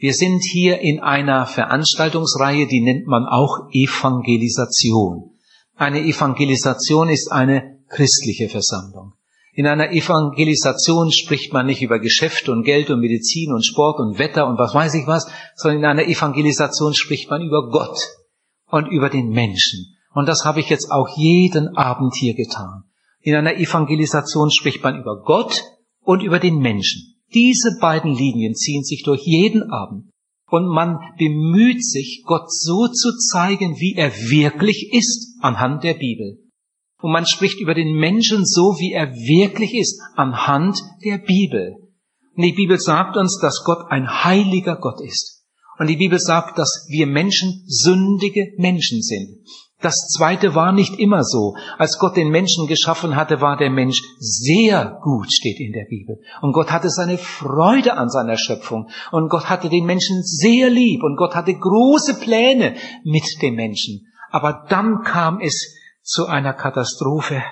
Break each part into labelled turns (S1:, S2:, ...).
S1: Wir sind hier in einer Veranstaltungsreihe, die nennt man auch Evangelisation. Eine Evangelisation ist eine christliche Versammlung. In einer Evangelisation spricht man nicht über Geschäft und Geld und Medizin und Sport und Wetter und was weiß ich was, sondern in einer Evangelisation spricht man über Gott und über den Menschen. Und das habe ich jetzt auch jeden Abend hier getan. In einer Evangelisation spricht man über Gott und über den Menschen. Diese beiden Linien ziehen sich durch jeden Abend. Und man bemüht sich, Gott so zu zeigen, wie er wirklich ist, anhand der Bibel. Und man spricht über den Menschen so, wie er wirklich ist, anhand der Bibel. Und die Bibel sagt uns, dass Gott ein heiliger Gott ist. Und die Bibel sagt, dass wir Menschen sündige Menschen sind. Das zweite war nicht immer so. Als Gott den Menschen geschaffen hatte, war der Mensch sehr gut, steht in der Bibel. Und Gott hatte seine Freude an seiner Schöpfung. Und Gott hatte den Menschen sehr lieb. Und Gott hatte große Pläne mit dem Menschen. Aber dann kam es zu einer Katastrophe.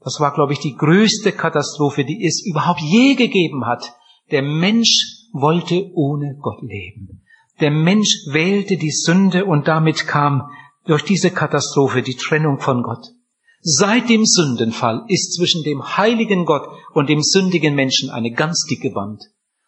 S1: Das war, glaube ich, die größte Katastrophe, die es überhaupt je gegeben hat. Der Mensch wollte ohne Gott leben. Der Mensch wählte die Sünde und damit kam durch diese Katastrophe die Trennung von Gott. Seit dem Sündenfall ist zwischen dem heiligen Gott und dem sündigen Menschen eine ganz dicke Wand.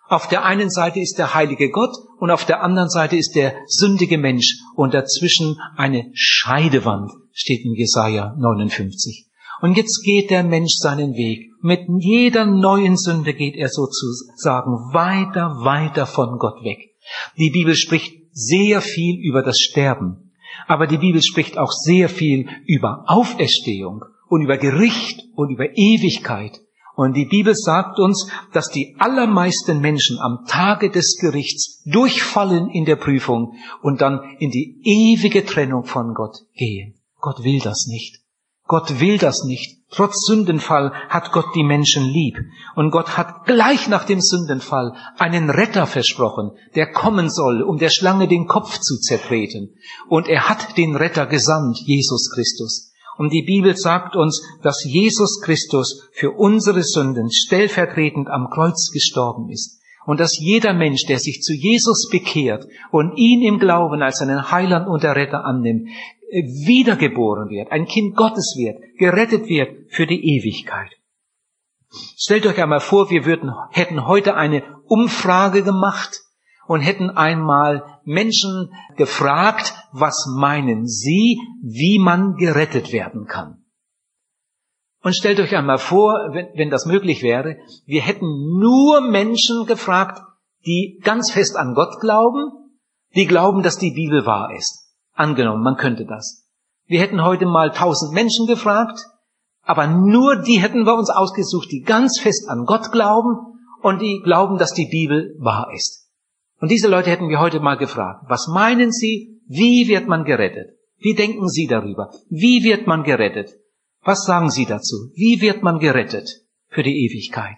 S1: Auf der einen Seite ist der heilige Gott und auf der anderen Seite ist der sündige Mensch und dazwischen eine Scheidewand, steht in Jesaja 59. Und jetzt geht der Mensch seinen Weg. Mit jeder neuen Sünde geht er sozusagen weiter, weiter von Gott weg. Die Bibel spricht sehr viel über das Sterben. Aber die Bibel spricht auch sehr viel über Auferstehung und über Gericht und über Ewigkeit. Und die Bibel sagt uns, dass die allermeisten Menschen am Tage des Gerichts durchfallen in der Prüfung und dann in die ewige Trennung von Gott gehen. Gott will das nicht. Gott will das nicht. Trotz Sündenfall hat Gott die Menschen lieb. Und Gott hat gleich nach dem Sündenfall einen Retter versprochen, der kommen soll, um der Schlange den Kopf zu zertreten. Und er hat den Retter gesandt, Jesus Christus. Und die Bibel sagt uns, dass Jesus Christus für unsere Sünden stellvertretend am Kreuz gestorben ist. Und dass jeder Mensch, der sich zu Jesus bekehrt und ihn im Glauben als seinen Heiland und Retter annimmt, wiedergeboren wird, ein Kind Gottes wird, gerettet wird für die Ewigkeit. Stellt euch einmal vor, wir würden, hätten heute eine Umfrage gemacht und hätten einmal Menschen gefragt, was meinen sie, wie man gerettet werden kann. Und stellt euch einmal vor, wenn, wenn das möglich wäre, wir hätten nur Menschen gefragt, die ganz fest an Gott glauben, die glauben, dass die Bibel wahr ist. Angenommen, man könnte das. Wir hätten heute mal tausend Menschen gefragt, aber nur die hätten wir uns ausgesucht, die ganz fest an Gott glauben und die glauben, dass die Bibel wahr ist. Und diese Leute hätten wir heute mal gefragt, was meinen Sie, wie wird man gerettet? Wie denken Sie darüber? Wie wird man gerettet? Was sagen Sie dazu? Wie wird man gerettet für die Ewigkeit?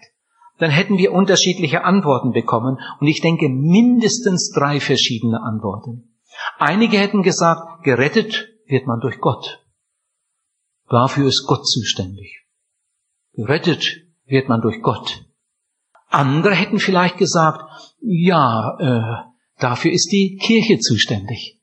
S1: Dann hätten wir unterschiedliche Antworten bekommen und ich denke mindestens drei verschiedene Antworten. Einige hätten gesagt, gerettet wird man durch Gott. Dafür ist Gott zuständig. Gerettet wird man durch Gott. Andere hätten vielleicht gesagt, ja, äh, dafür ist die Kirche zuständig.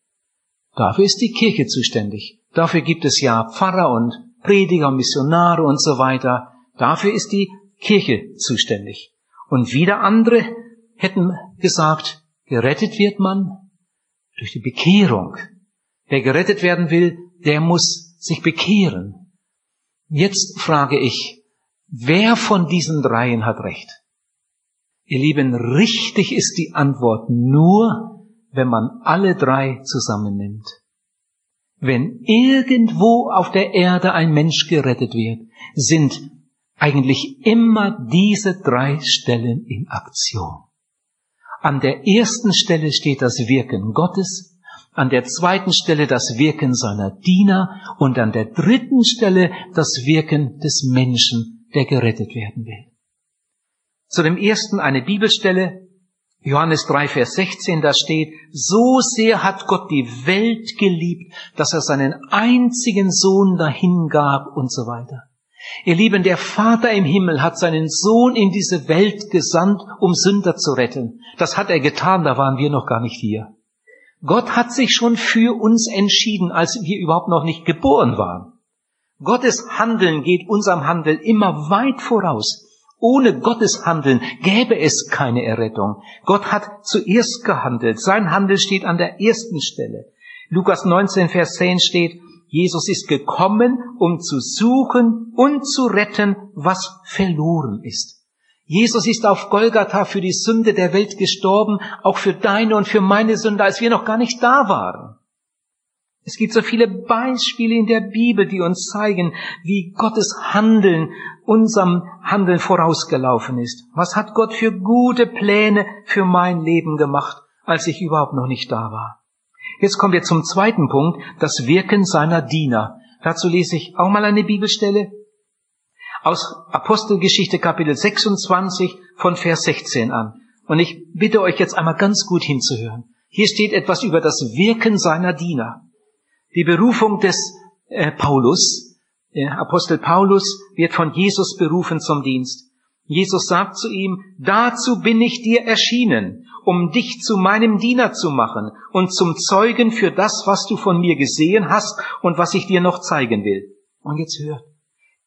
S1: Dafür ist die Kirche zuständig. Dafür gibt es ja Pfarrer und Prediger, Missionare und so weiter. Dafür ist die Kirche zuständig. Und wieder andere hätten gesagt, gerettet wird man durch die Bekehrung. Wer gerettet werden will, der muss sich bekehren. Jetzt frage ich, wer von diesen dreien hat recht? Ihr Lieben, richtig ist die Antwort nur, wenn man alle drei zusammennimmt. Wenn irgendwo auf der Erde ein Mensch gerettet wird, sind eigentlich immer diese drei Stellen in Aktion. An der ersten Stelle steht das Wirken Gottes, an der zweiten Stelle das Wirken seiner Diener und an der dritten Stelle das Wirken des Menschen, der gerettet werden will. Zu dem ersten eine Bibelstelle, Johannes 3, Vers 16, da steht, so sehr hat Gott die Welt geliebt, dass er seinen einzigen Sohn dahingab und so weiter. Ihr Lieben, der Vater im Himmel hat seinen Sohn in diese Welt gesandt, um Sünder zu retten. Das hat er getan, da waren wir noch gar nicht hier. Gott hat sich schon für uns entschieden, als wir überhaupt noch nicht geboren waren. Gottes Handeln geht unserem Handeln immer weit voraus. Ohne Gottes Handeln gäbe es keine Errettung. Gott hat zuerst gehandelt. Sein Handel steht an der ersten Stelle. Lukas 19, Vers 10 steht, Jesus ist gekommen, um zu suchen und zu retten, was verloren ist. Jesus ist auf Golgatha für die Sünde der Welt gestorben, auch für deine und für meine Sünde, als wir noch gar nicht da waren. Es gibt so viele Beispiele in der Bibel, die uns zeigen, wie Gottes Handeln unserem Handeln vorausgelaufen ist. Was hat Gott für gute Pläne für mein Leben gemacht, als ich überhaupt noch nicht da war? Jetzt kommen wir zum zweiten Punkt, das Wirken seiner Diener. Dazu lese ich auch mal eine Bibelstelle aus Apostelgeschichte Kapitel 26 von Vers 16 an. Und ich bitte euch jetzt einmal ganz gut hinzuhören. Hier steht etwas über das Wirken seiner Diener. Die Berufung des äh, Paulus, äh, Apostel Paulus wird von Jesus berufen zum Dienst. Jesus sagt zu ihm, dazu bin ich dir erschienen, um dich zu meinem Diener zu machen und zum Zeugen für das, was du von mir gesehen hast und was ich dir noch zeigen will. Und jetzt hör.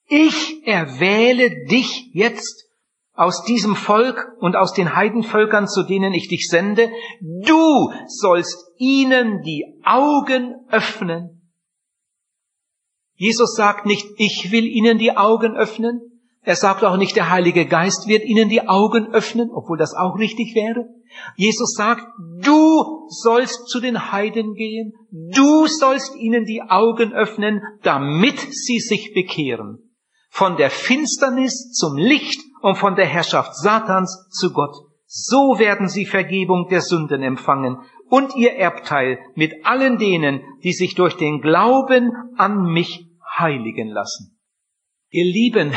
S1: Ich erwähle dich jetzt aus diesem Volk und aus den Heidenvölkern, zu denen ich dich sende. Du sollst ihnen die Augen öffnen. Jesus sagt nicht, ich will ihnen die Augen öffnen. Er sagt auch nicht, der Heilige Geist wird ihnen die Augen öffnen, obwohl das auch richtig wäre. Jesus sagt, du sollst zu den Heiden gehen, du sollst ihnen die Augen öffnen, damit sie sich bekehren von der Finsternis zum Licht und von der Herrschaft Satans zu Gott. So werden sie Vergebung der Sünden empfangen und ihr Erbteil mit allen denen, die sich durch den Glauben an mich heiligen lassen. Ihr Lieben,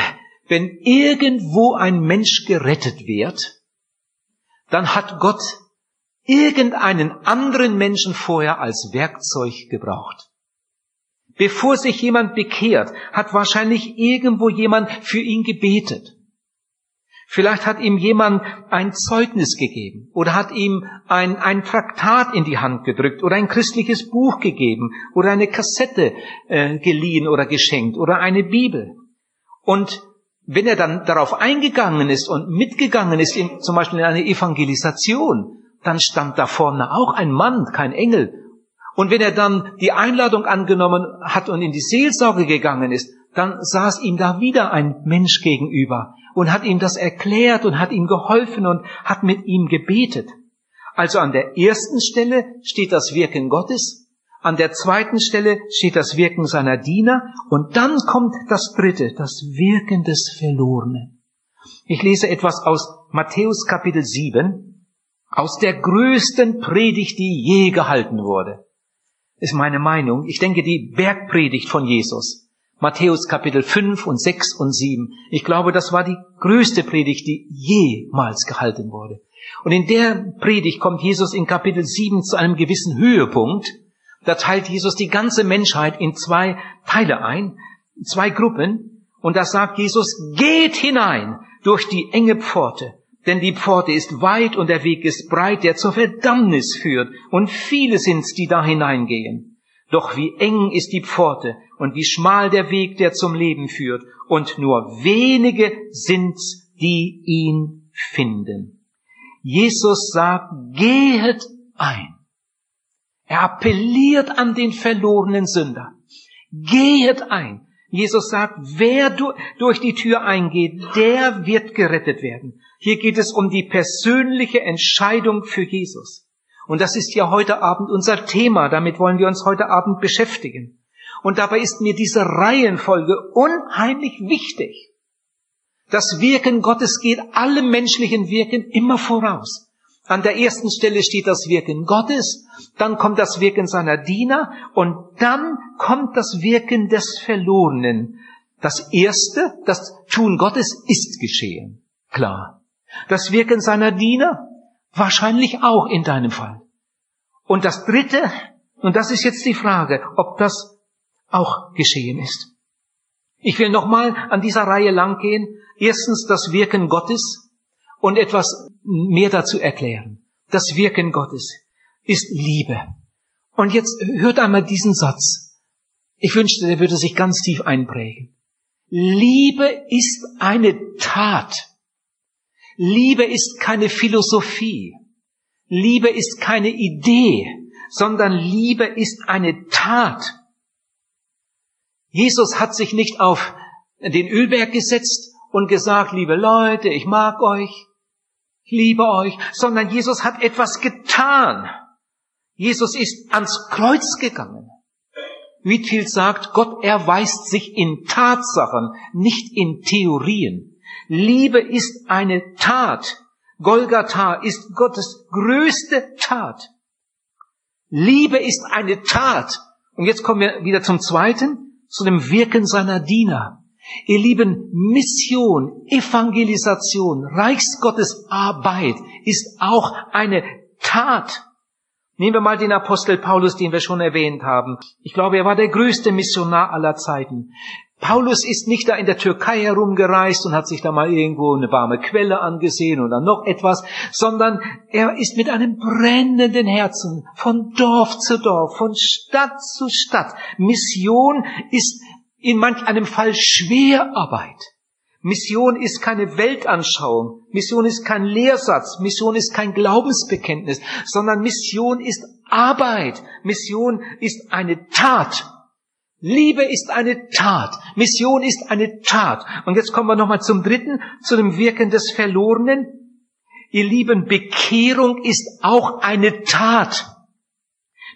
S1: wenn irgendwo ein Mensch gerettet wird, dann hat Gott irgendeinen anderen Menschen vorher als Werkzeug gebraucht. Bevor sich jemand bekehrt, hat wahrscheinlich irgendwo jemand für ihn gebetet. Vielleicht hat ihm jemand ein Zeugnis gegeben oder hat ihm ein, ein Traktat in die Hand gedrückt oder ein christliches Buch gegeben oder eine Kassette äh, geliehen oder geschenkt oder eine Bibel. Und wenn er dann darauf eingegangen ist und mitgegangen ist, in, zum Beispiel in eine Evangelisation, dann stand da vorne auch ein Mann, kein Engel, und wenn er dann die Einladung angenommen hat und in die Seelsorge gegangen ist, dann saß ihm da wieder ein Mensch gegenüber und hat ihm das erklärt und hat ihm geholfen und hat mit ihm gebetet. Also an der ersten Stelle steht das Wirken Gottes, an der zweiten Stelle steht das Wirken seiner Diener und dann kommt das dritte, das Wirken des Verlorenen. Ich lese etwas aus Matthäus Kapitel 7, aus der größten Predigt, die je gehalten wurde ist meine Meinung. Ich denke, die Bergpredigt von Jesus. Matthäus Kapitel 5 und 6 und 7. Ich glaube, das war die größte Predigt, die jemals gehalten wurde. Und in der Predigt kommt Jesus in Kapitel 7 zu einem gewissen Höhepunkt. Da teilt Jesus die ganze Menschheit in zwei Teile ein, zwei Gruppen. Und da sagt Jesus, geht hinein durch die enge Pforte. Denn die Pforte ist weit und der Weg ist breit, der zur Verdammnis führt, und viele sind's, die da hineingehen. Doch wie eng ist die Pforte und wie schmal der Weg, der zum Leben führt, und nur wenige sind's, die ihn finden. Jesus sagt, gehet ein. Er appelliert an den verlorenen Sünder. Gehet ein. Jesus sagt, wer durch die Tür eingeht, der wird gerettet werden. Hier geht es um die persönliche Entscheidung für Jesus. Und das ist ja heute Abend unser Thema. Damit wollen wir uns heute Abend beschäftigen. Und dabei ist mir diese Reihenfolge unheimlich wichtig. Das Wirken Gottes geht allem menschlichen Wirken immer voraus. An der ersten Stelle steht das Wirken Gottes, dann kommt das Wirken seiner Diener und dann kommt das Wirken des Verlorenen. Das erste, das Tun Gottes ist geschehen. Klar. Das Wirken seiner Diener? Wahrscheinlich auch in deinem Fall. Und das Dritte, und das ist jetzt die Frage, ob das auch geschehen ist. Ich will nochmal an dieser Reihe langgehen. Erstens das Wirken Gottes und etwas mehr dazu erklären. Das Wirken Gottes ist Liebe. Und jetzt hört einmal diesen Satz. Ich wünschte, der würde sich ganz tief einprägen. Liebe ist eine Tat. Liebe ist keine Philosophie. Liebe ist keine Idee, sondern Liebe ist eine Tat. Jesus hat sich nicht auf den Ölberg gesetzt und gesagt, liebe Leute, ich mag euch, liebe euch, sondern Jesus hat etwas getan. Jesus ist ans Kreuz gegangen. Whitfield sagt, Gott erweist sich in Tatsachen, nicht in Theorien. Liebe ist eine Tat. Golgatha ist Gottes größte Tat. Liebe ist eine Tat. Und jetzt kommen wir wieder zum zweiten zu dem Wirken seiner Diener. Ihr Lieben, Mission, Evangelisation, Reichsgottes Arbeit ist auch eine Tat. Nehmen wir mal den Apostel Paulus, den wir schon erwähnt haben. Ich glaube, er war der größte Missionar aller Zeiten. Paulus ist nicht da in der Türkei herumgereist und hat sich da mal irgendwo eine warme Quelle angesehen oder noch etwas, sondern er ist mit einem brennenden Herzen von Dorf zu Dorf, von Stadt zu Stadt. Mission ist in manch einem Fall Schwerarbeit. Mission ist keine Weltanschauung, Mission ist kein Lehrsatz, Mission ist kein Glaubensbekenntnis, sondern Mission ist Arbeit, Mission ist eine Tat. Liebe ist eine Tat. Mission ist eine Tat. Und jetzt kommen wir nochmal zum dritten, zu dem Wirken des Verlorenen. Ihr Lieben, Bekehrung ist auch eine Tat.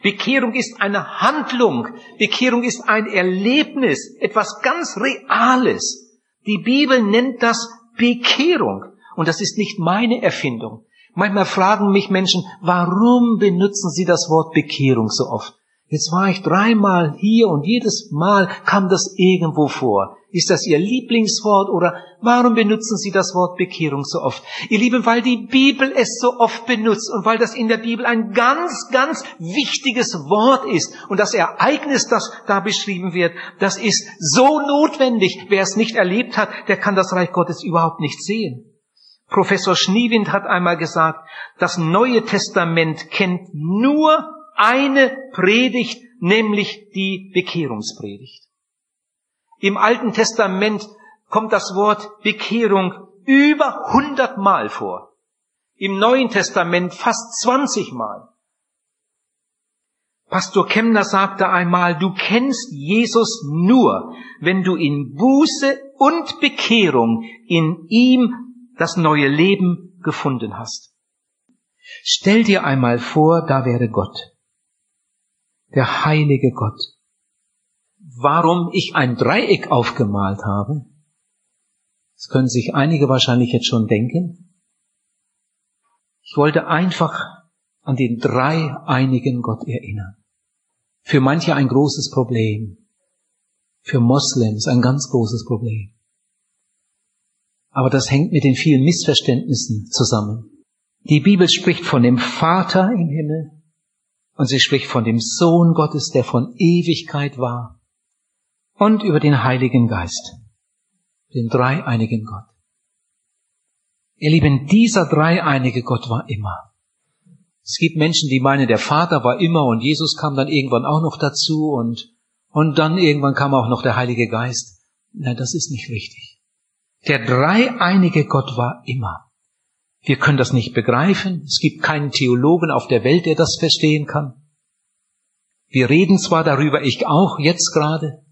S1: Bekehrung ist eine Handlung. Bekehrung ist ein Erlebnis, etwas ganz Reales. Die Bibel nennt das Bekehrung. Und das ist nicht meine Erfindung. Manchmal fragen mich Menschen, warum benutzen sie das Wort Bekehrung so oft? Jetzt war ich dreimal hier und jedes Mal kam das irgendwo vor. Ist das Ihr Lieblingswort oder warum benutzen Sie das Wort Bekehrung so oft? Ihr Lieben, weil die Bibel es so oft benutzt und weil das in der Bibel ein ganz, ganz wichtiges Wort ist. Und das Ereignis, das da beschrieben wird, das ist so notwendig. Wer es nicht erlebt hat, der kann das Reich Gottes überhaupt nicht sehen. Professor Schniewind hat einmal gesagt, das Neue Testament kennt nur eine Predigt, nämlich die Bekehrungspredigt. Im Alten Testament kommt das Wort Bekehrung über hundertmal vor. Im Neuen Testament fast zwanzigmal. Pastor Kemner sagte einmal, du kennst Jesus nur, wenn du in Buße und Bekehrung in ihm das neue Leben gefunden hast. Stell dir einmal vor, da wäre Gott der heilige Gott. Warum ich ein Dreieck aufgemalt habe, das können sich einige wahrscheinlich jetzt schon denken. Ich wollte einfach an den dreieinigen Gott erinnern. Für manche ein großes Problem. Für Moslems ein ganz großes Problem. Aber das hängt mit den vielen Missverständnissen zusammen. Die Bibel spricht von dem Vater im Himmel, und sie spricht von dem Sohn Gottes, der von Ewigkeit war. Und über den Heiligen Geist, den dreieinigen Gott. Ihr Lieben, dieser dreieinige Gott war immer. Es gibt Menschen, die meinen, der Vater war immer und Jesus kam dann irgendwann auch noch dazu und, und dann irgendwann kam auch noch der Heilige Geist. Nein, das ist nicht richtig. Der dreieinige Gott war immer. Wir können das nicht begreifen. Es gibt keinen Theologen auf der Welt, der das verstehen kann. Wir reden zwar darüber, ich auch jetzt gerade,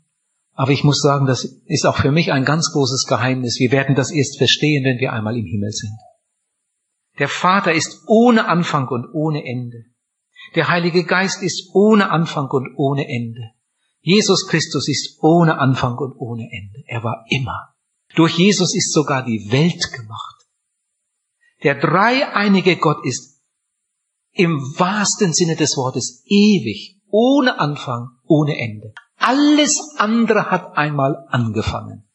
S1: aber ich muss sagen, das ist auch für mich ein ganz großes Geheimnis. Wir werden das erst verstehen, wenn wir einmal im Himmel sind. Der Vater ist ohne Anfang und ohne Ende. Der Heilige Geist ist ohne Anfang und ohne Ende. Jesus Christus ist ohne Anfang und ohne Ende. Er war immer. Durch Jesus ist sogar die Welt gemacht. Der dreieinige Gott ist im wahrsten Sinne des Wortes ewig, ohne Anfang, ohne Ende. Alles andere hat einmal angefangen.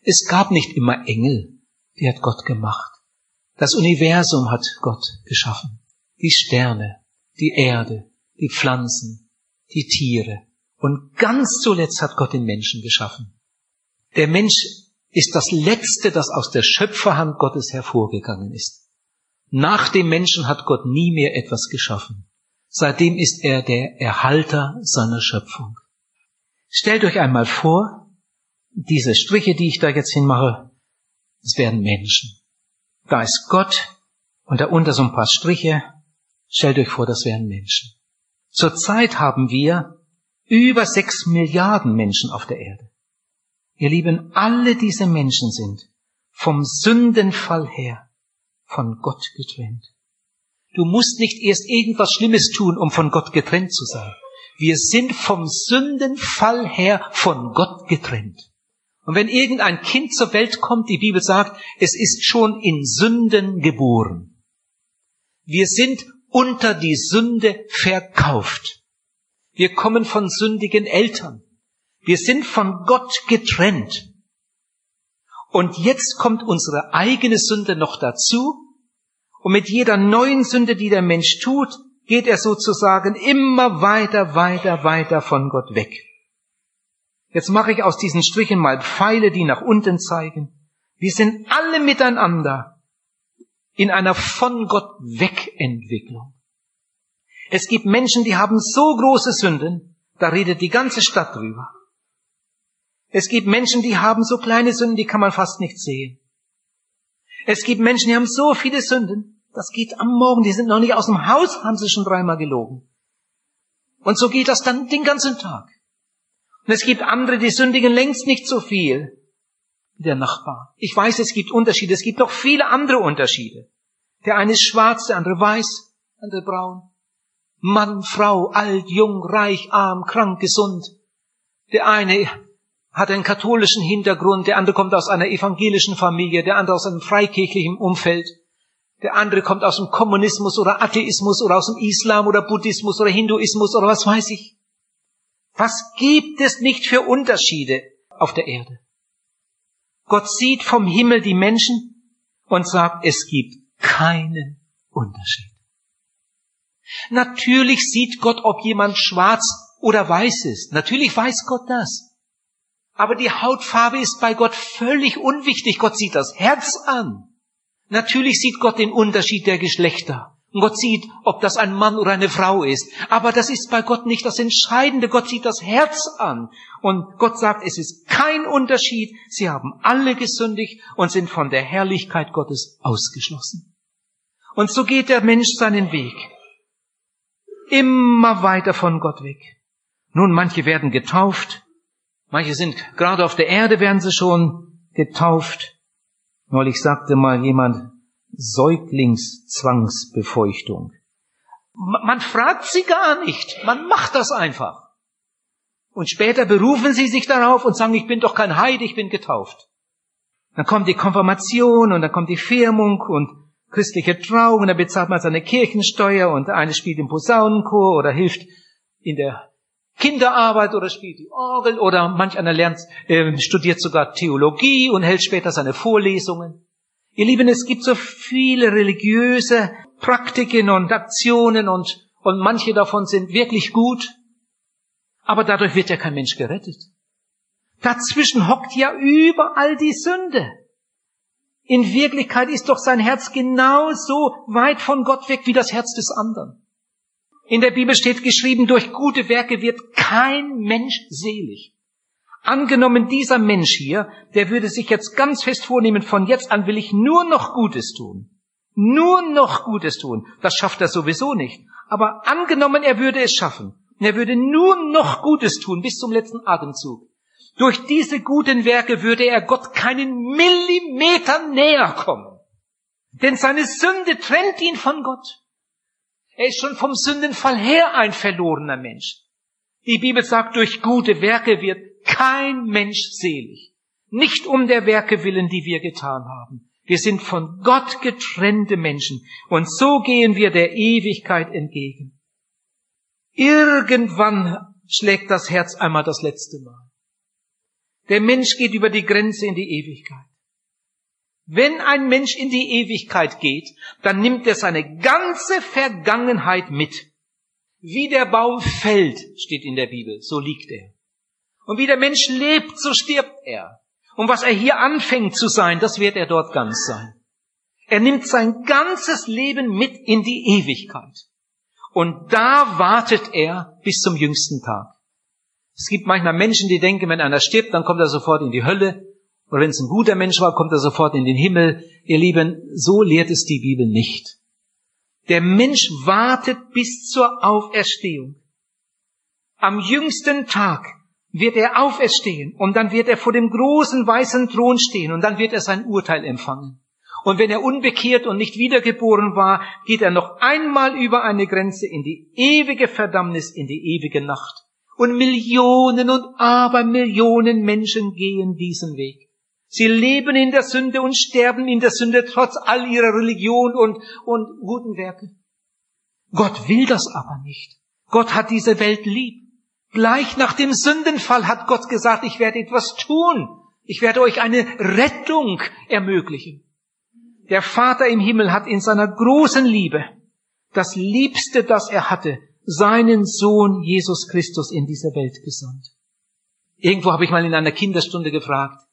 S1: Es gab nicht immer Engel, die hat Gott gemacht. Das Universum hat Gott geschaffen. Die Sterne, die Erde, die Pflanzen, die Tiere. Und ganz zuletzt hat Gott den Menschen geschaffen. Der Mensch ist das Letzte, das aus der Schöpferhand Gottes hervorgegangen ist. Nach dem Menschen hat Gott nie mehr etwas geschaffen. Seitdem ist er der Erhalter seiner Schöpfung. Stellt euch einmal vor, diese Striche, die ich da jetzt hinmache, das werden Menschen. Da ist Gott und darunter so ein paar Striche. Stellt euch vor, das wären Menschen. Zurzeit haben wir über sechs Milliarden Menschen auf der Erde. Ihr Lieben, alle diese Menschen sind vom Sündenfall her von Gott getrennt. Du musst nicht erst irgendwas Schlimmes tun, um von Gott getrennt zu sein. Wir sind vom Sündenfall her von Gott getrennt. Und wenn irgendein Kind zur Welt kommt, die Bibel sagt, es ist schon in Sünden geboren. Wir sind unter die Sünde verkauft. Wir kommen von sündigen Eltern. Wir sind von Gott getrennt. Und jetzt kommt unsere eigene Sünde noch dazu. Und mit jeder neuen Sünde, die der Mensch tut, geht er sozusagen immer weiter, weiter, weiter von Gott weg. Jetzt mache ich aus diesen Strichen mal Pfeile, die nach unten zeigen. Wir sind alle miteinander in einer von Gott Wegentwicklung. Es gibt Menschen, die haben so große Sünden, da redet die ganze Stadt drüber. Es gibt Menschen, die haben so kleine Sünden, die kann man fast nicht sehen. Es gibt Menschen, die haben so viele Sünden, das geht am Morgen, die sind noch nicht aus dem Haus, haben sie schon dreimal gelogen. Und so geht das dann den ganzen Tag. Und es gibt andere, die sündigen längst nicht so viel wie der Nachbar. Ich weiß, es gibt Unterschiede, es gibt noch viele andere Unterschiede. Der eine ist schwarz, der andere weiß, der andere braun. Mann, Frau, alt, jung, reich, arm, krank, gesund. Der eine hat einen katholischen Hintergrund, der andere kommt aus einer evangelischen Familie, der andere aus einem freikirchlichen Umfeld, der andere kommt aus dem Kommunismus oder Atheismus oder aus dem Islam oder Buddhismus oder Hinduismus oder was weiß ich. Was gibt es nicht für Unterschiede auf der Erde? Gott sieht vom Himmel die Menschen und sagt, es gibt keinen Unterschied. Natürlich sieht Gott, ob jemand schwarz oder weiß ist. Natürlich weiß Gott das. Aber die Hautfarbe ist bei Gott völlig unwichtig. Gott sieht das Herz an. Natürlich sieht Gott den Unterschied der Geschlechter. Und Gott sieht, ob das ein Mann oder eine Frau ist. Aber das ist bei Gott nicht das Entscheidende. Gott sieht das Herz an. Und Gott sagt, es ist kein Unterschied. Sie haben alle gesündigt und sind von der Herrlichkeit Gottes ausgeschlossen. Und so geht der Mensch seinen Weg. Immer weiter von Gott weg. Nun, manche werden getauft, Manche sind gerade auf der Erde, werden sie schon getauft. Neulich sagte mal jemand, Säuglingszwangsbefeuchtung. Man fragt sie gar nicht, man macht das einfach. Und später berufen sie sich darauf und sagen, ich bin doch kein Heide, ich bin getauft. Dann kommt die Konfirmation und dann kommt die Firmung und christliche Trauung und dann bezahlt man seine Kirchensteuer und der eine spielt im Posaunenchor oder hilft in der Kinderarbeit oder spielt die Orgel oder manch einer lernt, äh, studiert sogar Theologie und hält später seine Vorlesungen. Ihr Lieben, es gibt so viele religiöse Praktiken und Aktionen und, und manche davon sind wirklich gut, aber dadurch wird ja kein Mensch gerettet. Dazwischen hockt ja überall die Sünde. In Wirklichkeit ist doch sein Herz genauso weit von Gott weg wie das Herz des anderen. In der Bibel steht geschrieben, durch gute Werke wird kein Mensch selig. Angenommen, dieser Mensch hier, der würde sich jetzt ganz fest vornehmen, von jetzt an will ich nur noch Gutes tun. Nur noch Gutes tun. Das schafft er sowieso nicht. Aber angenommen, er würde es schaffen. Er würde nur noch Gutes tun bis zum letzten Atemzug. Durch diese guten Werke würde er Gott keinen Millimeter näher kommen. Denn seine Sünde trennt ihn von Gott. Er ist schon vom Sündenfall her ein verlorener Mensch. Die Bibel sagt, durch gute Werke wird kein Mensch selig. Nicht um der Werke willen, die wir getan haben. Wir sind von Gott getrennte Menschen und so gehen wir der Ewigkeit entgegen. Irgendwann schlägt das Herz einmal das letzte Mal. Der Mensch geht über die Grenze in die Ewigkeit. Wenn ein Mensch in die Ewigkeit geht, dann nimmt er seine ganze Vergangenheit mit. Wie der Baum fällt, steht in der Bibel, so liegt er. Und wie der Mensch lebt, so stirbt er. Und was er hier anfängt zu sein, das wird er dort ganz sein. Er nimmt sein ganzes Leben mit in die Ewigkeit. Und da wartet er bis zum jüngsten Tag. Es gibt manchmal Menschen, die denken, wenn einer stirbt, dann kommt er sofort in die Hölle. Oder wenn es ein guter Mensch war, kommt er sofort in den Himmel. Ihr Lieben, so lehrt es die Bibel nicht. Der Mensch wartet bis zur Auferstehung. Am jüngsten Tag wird er auferstehen und dann wird er vor dem großen weißen Thron stehen und dann wird er sein Urteil empfangen. Und wenn er unbekehrt und nicht wiedergeboren war, geht er noch einmal über eine Grenze in die ewige Verdammnis, in die ewige Nacht. Und Millionen und Abermillionen Menschen gehen diesen Weg. Sie leben in der Sünde und sterben in der Sünde trotz all ihrer Religion und, und guten Werke. Gott will das aber nicht. Gott hat diese Welt lieb. Gleich nach dem Sündenfall hat Gott gesagt, ich werde etwas tun. Ich werde euch eine Rettung ermöglichen. Der Vater im Himmel hat in seiner großen Liebe das Liebste, das er hatte, seinen Sohn Jesus Christus in diese Welt gesandt. Irgendwo habe ich mal in einer Kinderstunde gefragt,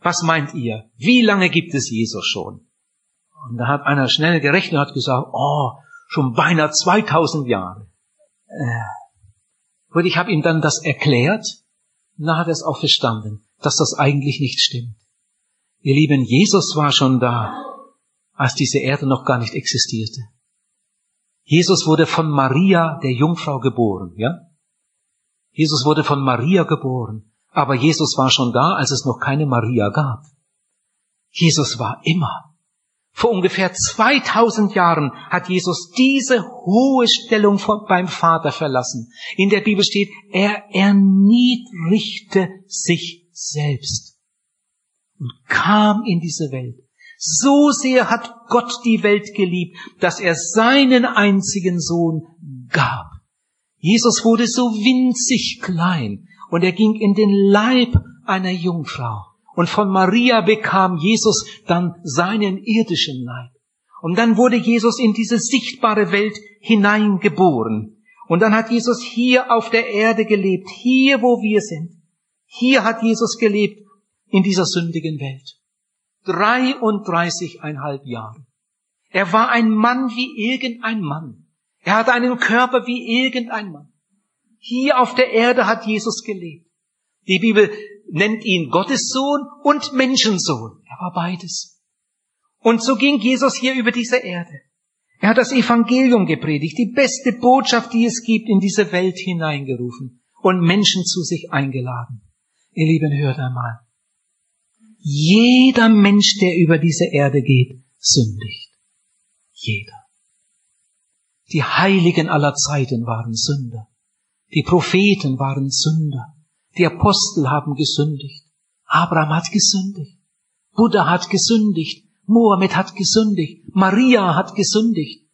S1: was meint ihr? Wie lange gibt es Jesus schon? Und da hat einer schnell gerechnet und hat gesagt, oh, schon beinahe 2000 Jahre. Äh, und ich habe ihm dann das erklärt, und dann hat er es auch verstanden, dass das eigentlich nicht stimmt. Ihr Lieben, Jesus war schon da, als diese Erde noch gar nicht existierte. Jesus wurde von Maria, der Jungfrau, geboren, ja? Jesus wurde von Maria geboren. Aber Jesus war schon da, als es noch keine Maria gab. Jesus war immer. Vor ungefähr 2000 Jahren hat Jesus diese hohe Stellung von, beim Vater verlassen. In der Bibel steht, er erniedrigte sich selbst und kam in diese Welt. So sehr hat Gott die Welt geliebt, dass er seinen einzigen Sohn gab. Jesus wurde so winzig klein, und er ging in den Leib einer Jungfrau. Und von Maria bekam Jesus dann seinen irdischen Leib. Und dann wurde Jesus in diese sichtbare Welt hineingeboren. Und dann hat Jesus hier auf der Erde gelebt, hier wo wir sind. Hier hat Jesus gelebt in dieser sündigen Welt. 33,5 Jahre. Er war ein Mann wie irgendein Mann. Er hatte einen Körper wie irgendein Mann. Hier auf der Erde hat Jesus gelebt. Die Bibel nennt ihn Gottes Sohn und Menschensohn. Er war beides. Und so ging Jesus hier über diese Erde. Er hat das Evangelium gepredigt, die beste Botschaft, die es gibt, in diese Welt hineingerufen und Menschen zu sich eingeladen. Ihr Lieben, hört einmal. Jeder Mensch, der über diese Erde geht, sündigt. Jeder. Die Heiligen aller Zeiten waren Sünder. Die Propheten waren Sünder. Die Apostel haben gesündigt. Abraham hat gesündigt. Buddha hat gesündigt. Mohammed hat gesündigt. Maria hat gesündigt.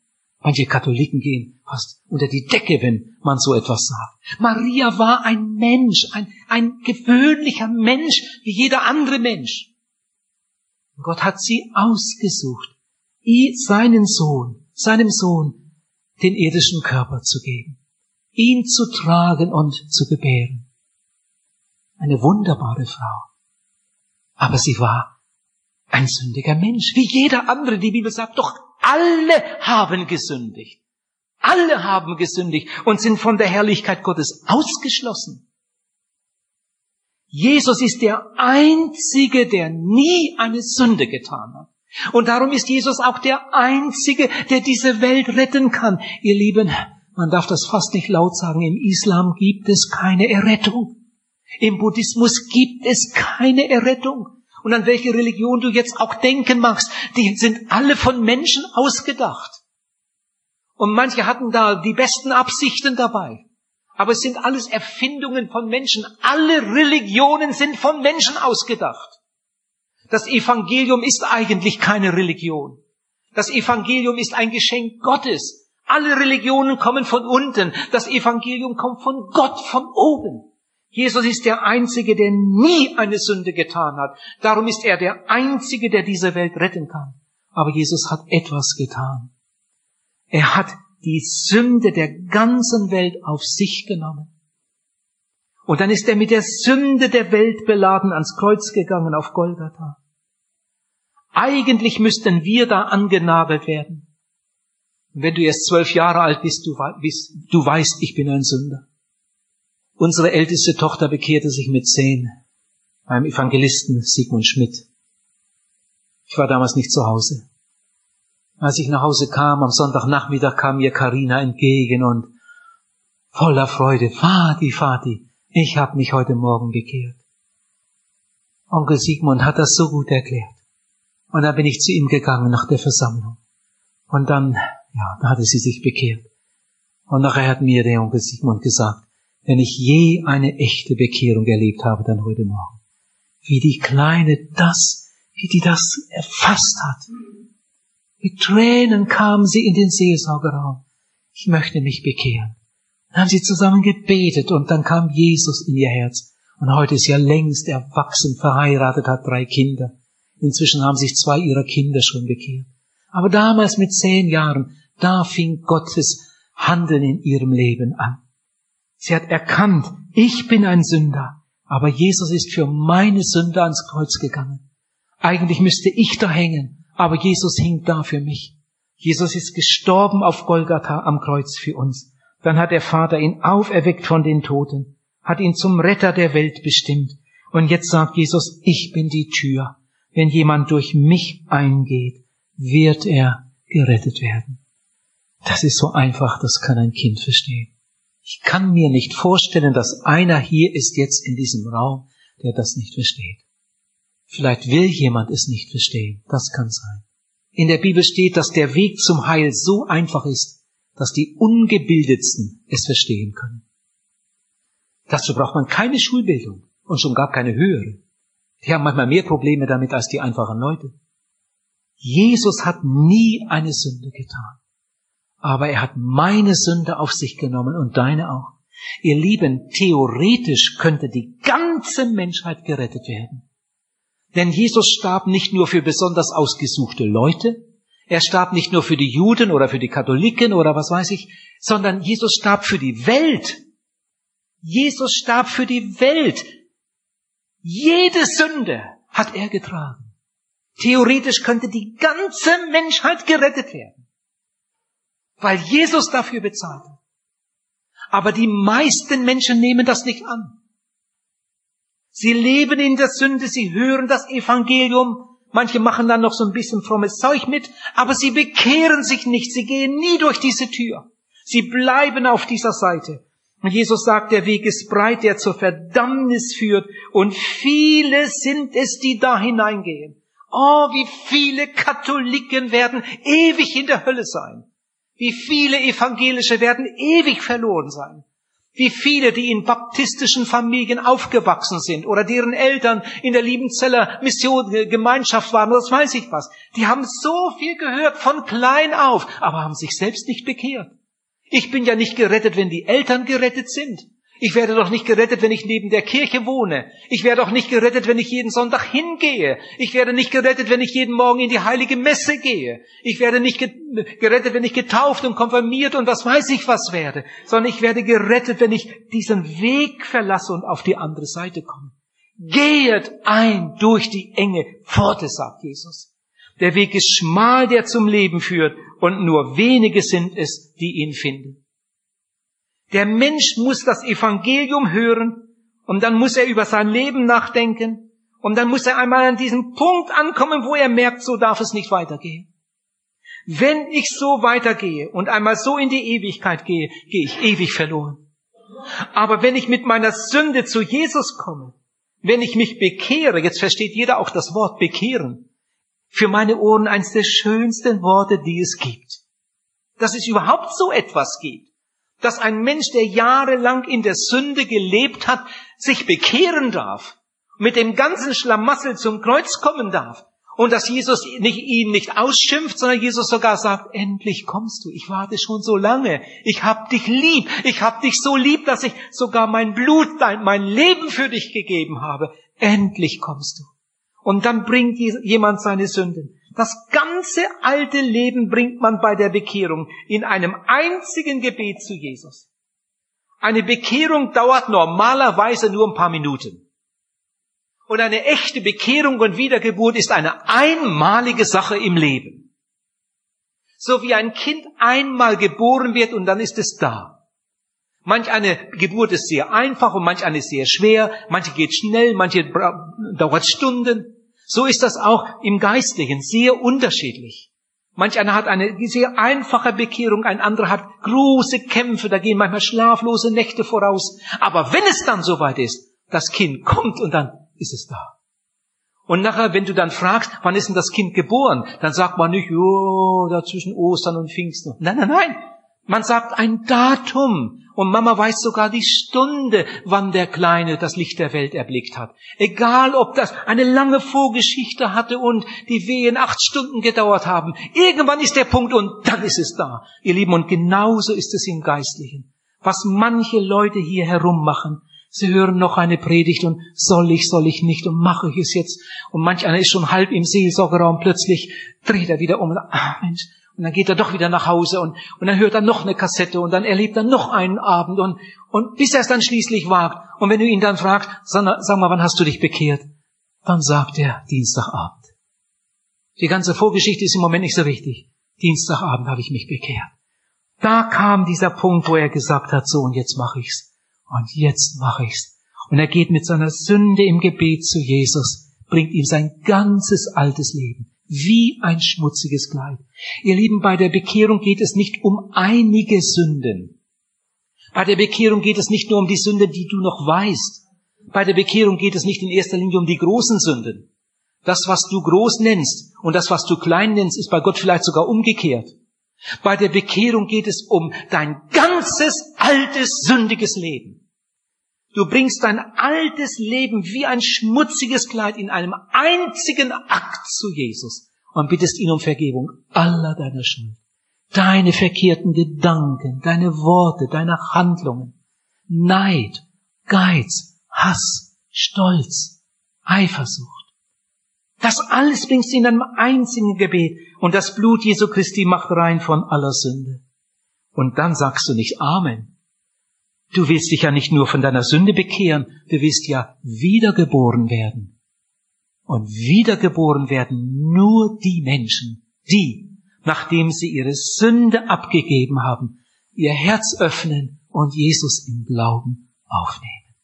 S1: Manche Katholiken gehen fast unter die Decke, wenn man so etwas sagt. Maria war ein Mensch, ein, ein gewöhnlicher Mensch, wie jeder andere Mensch. Gott hat sie ausgesucht, seinen Sohn, seinem Sohn, den irdischen Körper zu geben ihn zu tragen und zu gebären. Eine wunderbare Frau. Aber sie war ein sündiger Mensch, wie jeder andere. Die Bibel sagt doch, alle haben gesündigt. Alle haben gesündigt und sind von der Herrlichkeit Gottes ausgeschlossen. Jesus ist der Einzige, der nie eine Sünde getan hat. Und darum ist Jesus auch der Einzige, der diese Welt retten kann. Ihr Lieben, man darf das fast nicht laut sagen, im Islam gibt es keine Errettung. Im Buddhismus gibt es keine Errettung. Und an welche Religion du jetzt auch denken magst, die sind alle von Menschen ausgedacht. Und manche hatten da die besten Absichten dabei. Aber es sind alles Erfindungen von Menschen. Alle Religionen sind von Menschen ausgedacht. Das Evangelium ist eigentlich keine Religion. Das Evangelium ist ein Geschenk Gottes. Alle Religionen kommen von unten. Das Evangelium kommt von Gott, von oben. Jesus ist der Einzige, der nie eine Sünde getan hat. Darum ist er der Einzige, der diese Welt retten kann. Aber Jesus hat etwas getan. Er hat die Sünde der ganzen Welt auf sich genommen. Und dann ist er mit der Sünde der Welt beladen ans Kreuz gegangen auf Golgatha. Eigentlich müssten wir da angenagelt werden. Und wenn du erst zwölf Jahre alt bist, du, bist, du weißt, ich bin ein Sünder. Unsere älteste Tochter bekehrte sich mit zehn beim Evangelisten Sigmund Schmidt. Ich war damals nicht zu Hause. Als ich nach Hause kam, am Sonntagnachmittag kam mir Karina entgegen und voller Freude, Vati, Vati, ich habe mich heute Morgen bekehrt. Onkel Sigmund hat das so gut erklärt. Und dann bin ich zu ihm gegangen nach der Versammlung. Und dann, ja, da hatte sie sich bekehrt. Und nachher hat mir der Onkel Sigmund gesagt, wenn ich je eine echte Bekehrung erlebt habe, dann heute Morgen. Wie die Kleine das, wie die das erfasst hat. Mit Tränen kam sie in den Seelsorgerraum. Ich möchte mich bekehren. Dann haben sie zusammen gebetet und dann kam Jesus in ihr Herz. Und heute ist ja längst erwachsen, verheiratet, hat drei Kinder. Inzwischen haben sich zwei ihrer Kinder schon bekehrt. Aber damals mit zehn Jahren, da fing Gottes Handeln in ihrem Leben an. Sie hat erkannt, ich bin ein Sünder, aber Jesus ist für meine Sünde ans Kreuz gegangen. Eigentlich müsste ich da hängen, aber Jesus hing da für mich. Jesus ist gestorben auf Golgatha am Kreuz für uns. Dann hat der Vater ihn auferweckt von den Toten, hat ihn zum Retter der Welt bestimmt. Und jetzt sagt Jesus, ich bin die Tür. Wenn jemand durch mich eingeht, wird er gerettet werden. Das ist so einfach, das kann ein Kind verstehen. Ich kann mir nicht vorstellen, dass einer hier ist jetzt in diesem Raum, der das nicht versteht. Vielleicht will jemand es nicht verstehen, das kann sein. In der Bibel steht, dass der Weg zum Heil so einfach ist, dass die Ungebildetsten es verstehen können. Dazu braucht man keine Schulbildung und schon gar keine höhere. Die haben manchmal mehr Probleme damit als die einfachen Leute. Jesus hat nie eine Sünde getan. Aber er hat meine Sünde auf sich genommen und deine auch. Ihr Lieben, theoretisch könnte die ganze Menschheit gerettet werden. Denn Jesus starb nicht nur für besonders ausgesuchte Leute, er starb nicht nur für die Juden oder für die Katholiken oder was weiß ich, sondern Jesus starb für die Welt. Jesus starb für die Welt. Jede Sünde hat er getragen. Theoretisch könnte die ganze Menschheit gerettet werden, weil Jesus dafür bezahlte. Aber die meisten Menschen nehmen das nicht an. Sie leben in der Sünde, sie hören das Evangelium, Manche machen dann noch so ein bisschen frommes Zeug mit, aber sie bekehren sich nicht. Sie gehen nie durch diese Tür. Sie bleiben auf dieser Seite. Und Jesus sagt, der Weg ist breit, der zur Verdammnis führt. Und viele sind es, die da hineingehen. Oh, wie viele Katholiken werden ewig in der Hölle sein. Wie viele Evangelische werden ewig verloren sein. Wie viele, die in baptistischen Familien aufgewachsen sind oder deren Eltern in der Liebenzeller Mission, äh, Gemeinschaft waren, das weiß ich was. Die haben so viel gehört von klein auf, aber haben sich selbst nicht bekehrt. Ich bin ja nicht gerettet, wenn die Eltern gerettet sind. Ich werde doch nicht gerettet, wenn ich neben der Kirche wohne. Ich werde auch nicht gerettet, wenn ich jeden Sonntag hingehe. Ich werde nicht gerettet, wenn ich jeden Morgen in die heilige Messe gehe. Ich werde nicht gerettet, wenn ich getauft und konfirmiert und was weiß ich was werde. Sondern ich werde gerettet, wenn ich diesen Weg verlasse und auf die andere Seite komme. Gehet ein durch die enge Pforte, sagt Jesus. Der Weg ist schmal, der zum Leben führt, und nur wenige sind es, die ihn finden. Der Mensch muss das Evangelium hören und dann muss er über sein Leben nachdenken und dann muss er einmal an diesen Punkt ankommen, wo er merkt, so darf es nicht weitergehen. Wenn ich so weitergehe und einmal so in die Ewigkeit gehe, gehe ich ewig verloren. Aber wenn ich mit meiner Sünde zu Jesus komme, wenn ich mich bekehre, jetzt versteht jeder auch das Wort bekehren, für meine Ohren eines der schönsten Worte, die es gibt. Dass es überhaupt so etwas gibt dass ein Mensch, der jahrelang in der Sünde gelebt hat, sich bekehren darf, mit dem ganzen Schlamassel zum Kreuz kommen darf und dass Jesus nicht, ihn nicht ausschimpft, sondern Jesus sogar sagt, endlich kommst du, ich warte schon so lange, ich hab dich lieb, ich hab dich so lieb, dass ich sogar mein Blut, mein Leben für dich gegeben habe, endlich kommst du. Und dann bringt jemand seine Sünden. Das ganze alte Leben bringt man bei der Bekehrung in einem einzigen Gebet zu Jesus. Eine Bekehrung dauert normalerweise nur ein paar Minuten. Und eine echte Bekehrung und Wiedergeburt ist eine einmalige Sache im Leben. So wie ein Kind einmal geboren wird und dann ist es da. Manch eine Geburt ist sehr einfach und manch eine sehr schwer, manche geht schnell, manche dauert Stunden. So ist das auch im Geistlichen, sehr unterschiedlich. Manch einer hat eine sehr einfache Bekehrung, ein anderer hat große Kämpfe, da gehen manchmal schlaflose Nächte voraus. Aber wenn es dann soweit ist, das Kind kommt und dann ist es da. Und nachher, wenn du dann fragst, wann ist denn das Kind geboren, dann sagt man nicht, oh, da zwischen Ostern und Pfingsten. Nein, nein, nein. Man sagt ein Datum. Und Mama weiß sogar die Stunde, wann der Kleine das Licht der Welt erblickt hat. Egal, ob das eine lange Vorgeschichte hatte und die Wehen acht Stunden gedauert haben. Irgendwann ist der Punkt und dann ist es da. Ihr Lieben, und genauso ist es im Geistlichen. Was manche Leute hier herum machen, Sie hören noch eine Predigt und soll ich, soll ich nicht und mache ich es jetzt. Und manch einer ist schon halb im Seelsorgerraum, plötzlich dreht er wieder um und, ah, Mensch, und dann geht er doch wieder nach Hause und, und dann hört er noch eine Kassette und dann erlebt er noch einen Abend und, und bis er es dann schließlich wagt. Und wenn du ihn dann fragst, sag, sag mal, wann hast du dich bekehrt? Dann sagt er, Dienstagabend. Die ganze Vorgeschichte ist im Moment nicht so wichtig. Dienstagabend habe ich mich bekehrt. Da kam dieser Punkt, wo er gesagt hat, so und jetzt mache ich's. Und jetzt mache ich's. Und er geht mit seiner Sünde im Gebet zu Jesus, bringt ihm sein ganzes altes Leben wie ein schmutziges Kleid. Ihr Lieben, bei der Bekehrung geht es nicht um einige Sünden. Bei der Bekehrung geht es nicht nur um die Sünden, die du noch weißt. Bei der Bekehrung geht es nicht in erster Linie um die großen Sünden. Das, was du groß nennst und das, was du klein nennst, ist bei Gott vielleicht sogar umgekehrt. Bei der Bekehrung geht es um dein ganzes altes sündiges Leben. Du bringst dein altes Leben wie ein schmutziges Kleid in einem einzigen Akt zu Jesus und bittest ihn um Vergebung aller deiner Schuld. Deine verkehrten Gedanken, deine Worte, deine Handlungen, Neid, Geiz, Hass, Stolz, Eifersucht. Das alles bringst du in einem einzigen Gebet und das Blut Jesu Christi macht rein von aller Sünde. Und dann sagst du nicht Amen, Du willst dich ja nicht nur von deiner Sünde bekehren, du willst ja wiedergeboren werden. Und wiedergeboren werden nur die Menschen, die, nachdem sie ihre Sünde abgegeben haben, ihr Herz öffnen und Jesus im Glauben aufnehmen.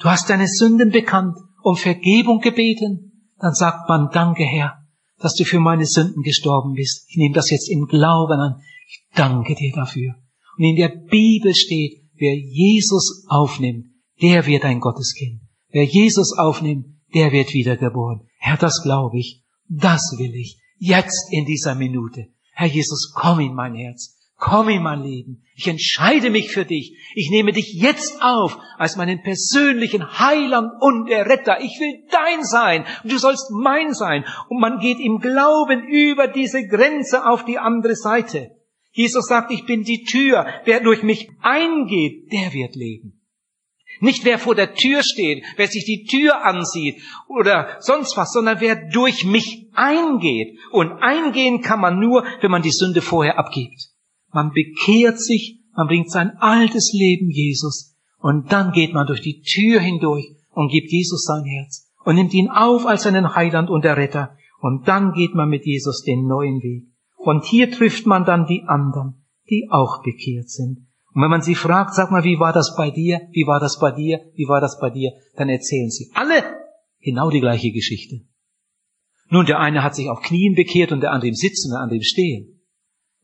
S1: Du hast deine Sünden bekannt, um Vergebung gebeten, dann sagt man, danke Herr, dass du für meine Sünden gestorben bist. Ich nehme das jetzt im Glauben an. Ich danke dir dafür. Und in der Bibel steht, Wer Jesus aufnimmt, der wird ein Gotteskind. Wer Jesus aufnimmt, der wird wiedergeboren. Herr, das glaube ich. Das will ich. Jetzt in dieser Minute. Herr Jesus, komm in mein Herz. Komm in mein Leben. Ich entscheide mich für dich. Ich nehme dich jetzt auf als meinen persönlichen Heiland und Erretter. Ich will dein sein und du sollst mein sein. Und man geht im Glauben über diese Grenze auf die andere Seite. Jesus sagt, ich bin die Tür. Wer durch mich eingeht, der wird leben. Nicht wer vor der Tür steht, wer sich die Tür ansieht oder sonst was, sondern wer durch mich eingeht. Und eingehen kann man nur, wenn man die Sünde vorher abgibt. Man bekehrt sich, man bringt sein altes Leben Jesus und dann geht man durch die Tür hindurch und gibt Jesus sein Herz und nimmt ihn auf als seinen Heiland und Erretter und dann geht man mit Jesus den neuen Weg. Und hier trifft man dann die anderen, die auch bekehrt sind. Und wenn man sie fragt, sag mal, wie war das bei dir? Wie war das bei dir? Wie war das bei dir? Dann erzählen sie alle genau die gleiche Geschichte. Nun, der eine hat sich auf Knien bekehrt und der andere im Sitzen der andere im Stehen.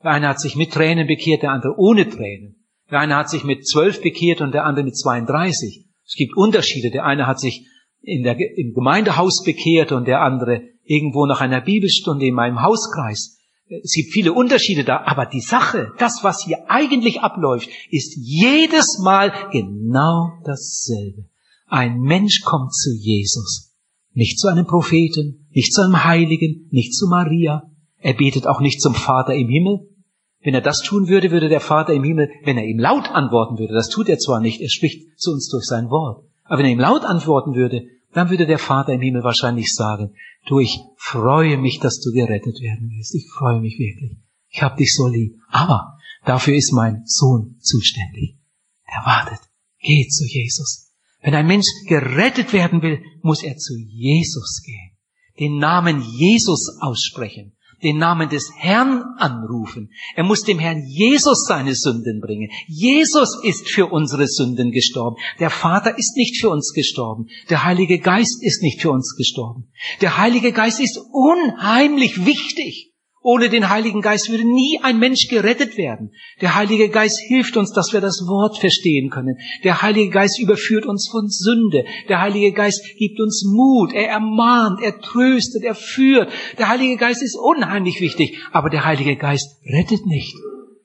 S1: Der eine hat sich mit Tränen bekehrt, der andere ohne Tränen. Der eine hat sich mit zwölf bekehrt und der andere mit 32. Es gibt Unterschiede. Der eine hat sich in der, im Gemeindehaus bekehrt und der andere irgendwo nach einer Bibelstunde in meinem Hauskreis es gibt viele Unterschiede da, aber die Sache, das, was hier eigentlich abläuft, ist jedes Mal genau dasselbe. Ein Mensch kommt zu Jesus, nicht zu einem Propheten, nicht zu einem Heiligen, nicht zu Maria. Er betet auch nicht zum Vater im Himmel. Wenn er das tun würde, würde der Vater im Himmel, wenn er ihm laut antworten würde, das tut er zwar nicht, er spricht zu uns durch sein Wort, aber wenn er ihm laut antworten würde, dann würde der Vater im Himmel wahrscheinlich sagen, du, ich freue mich, dass du gerettet werden willst. Ich freue mich wirklich. Ich habe dich so lieb. Aber dafür ist mein Sohn zuständig. der wartet. Geh zu Jesus. Wenn ein Mensch gerettet werden will, muss er zu Jesus gehen. Den Namen Jesus aussprechen den Namen des Herrn anrufen. Er muss dem Herrn Jesus seine Sünden bringen. Jesus ist für unsere Sünden gestorben. Der Vater ist nicht für uns gestorben. Der Heilige Geist ist nicht für uns gestorben. Der Heilige Geist ist unheimlich wichtig. Ohne den Heiligen Geist würde nie ein Mensch gerettet werden. Der Heilige Geist hilft uns, dass wir das Wort verstehen können. Der Heilige Geist überführt uns von Sünde. Der Heilige Geist gibt uns Mut. Er ermahnt, er tröstet, er führt. Der Heilige Geist ist unheimlich wichtig. Aber der Heilige Geist rettet nicht.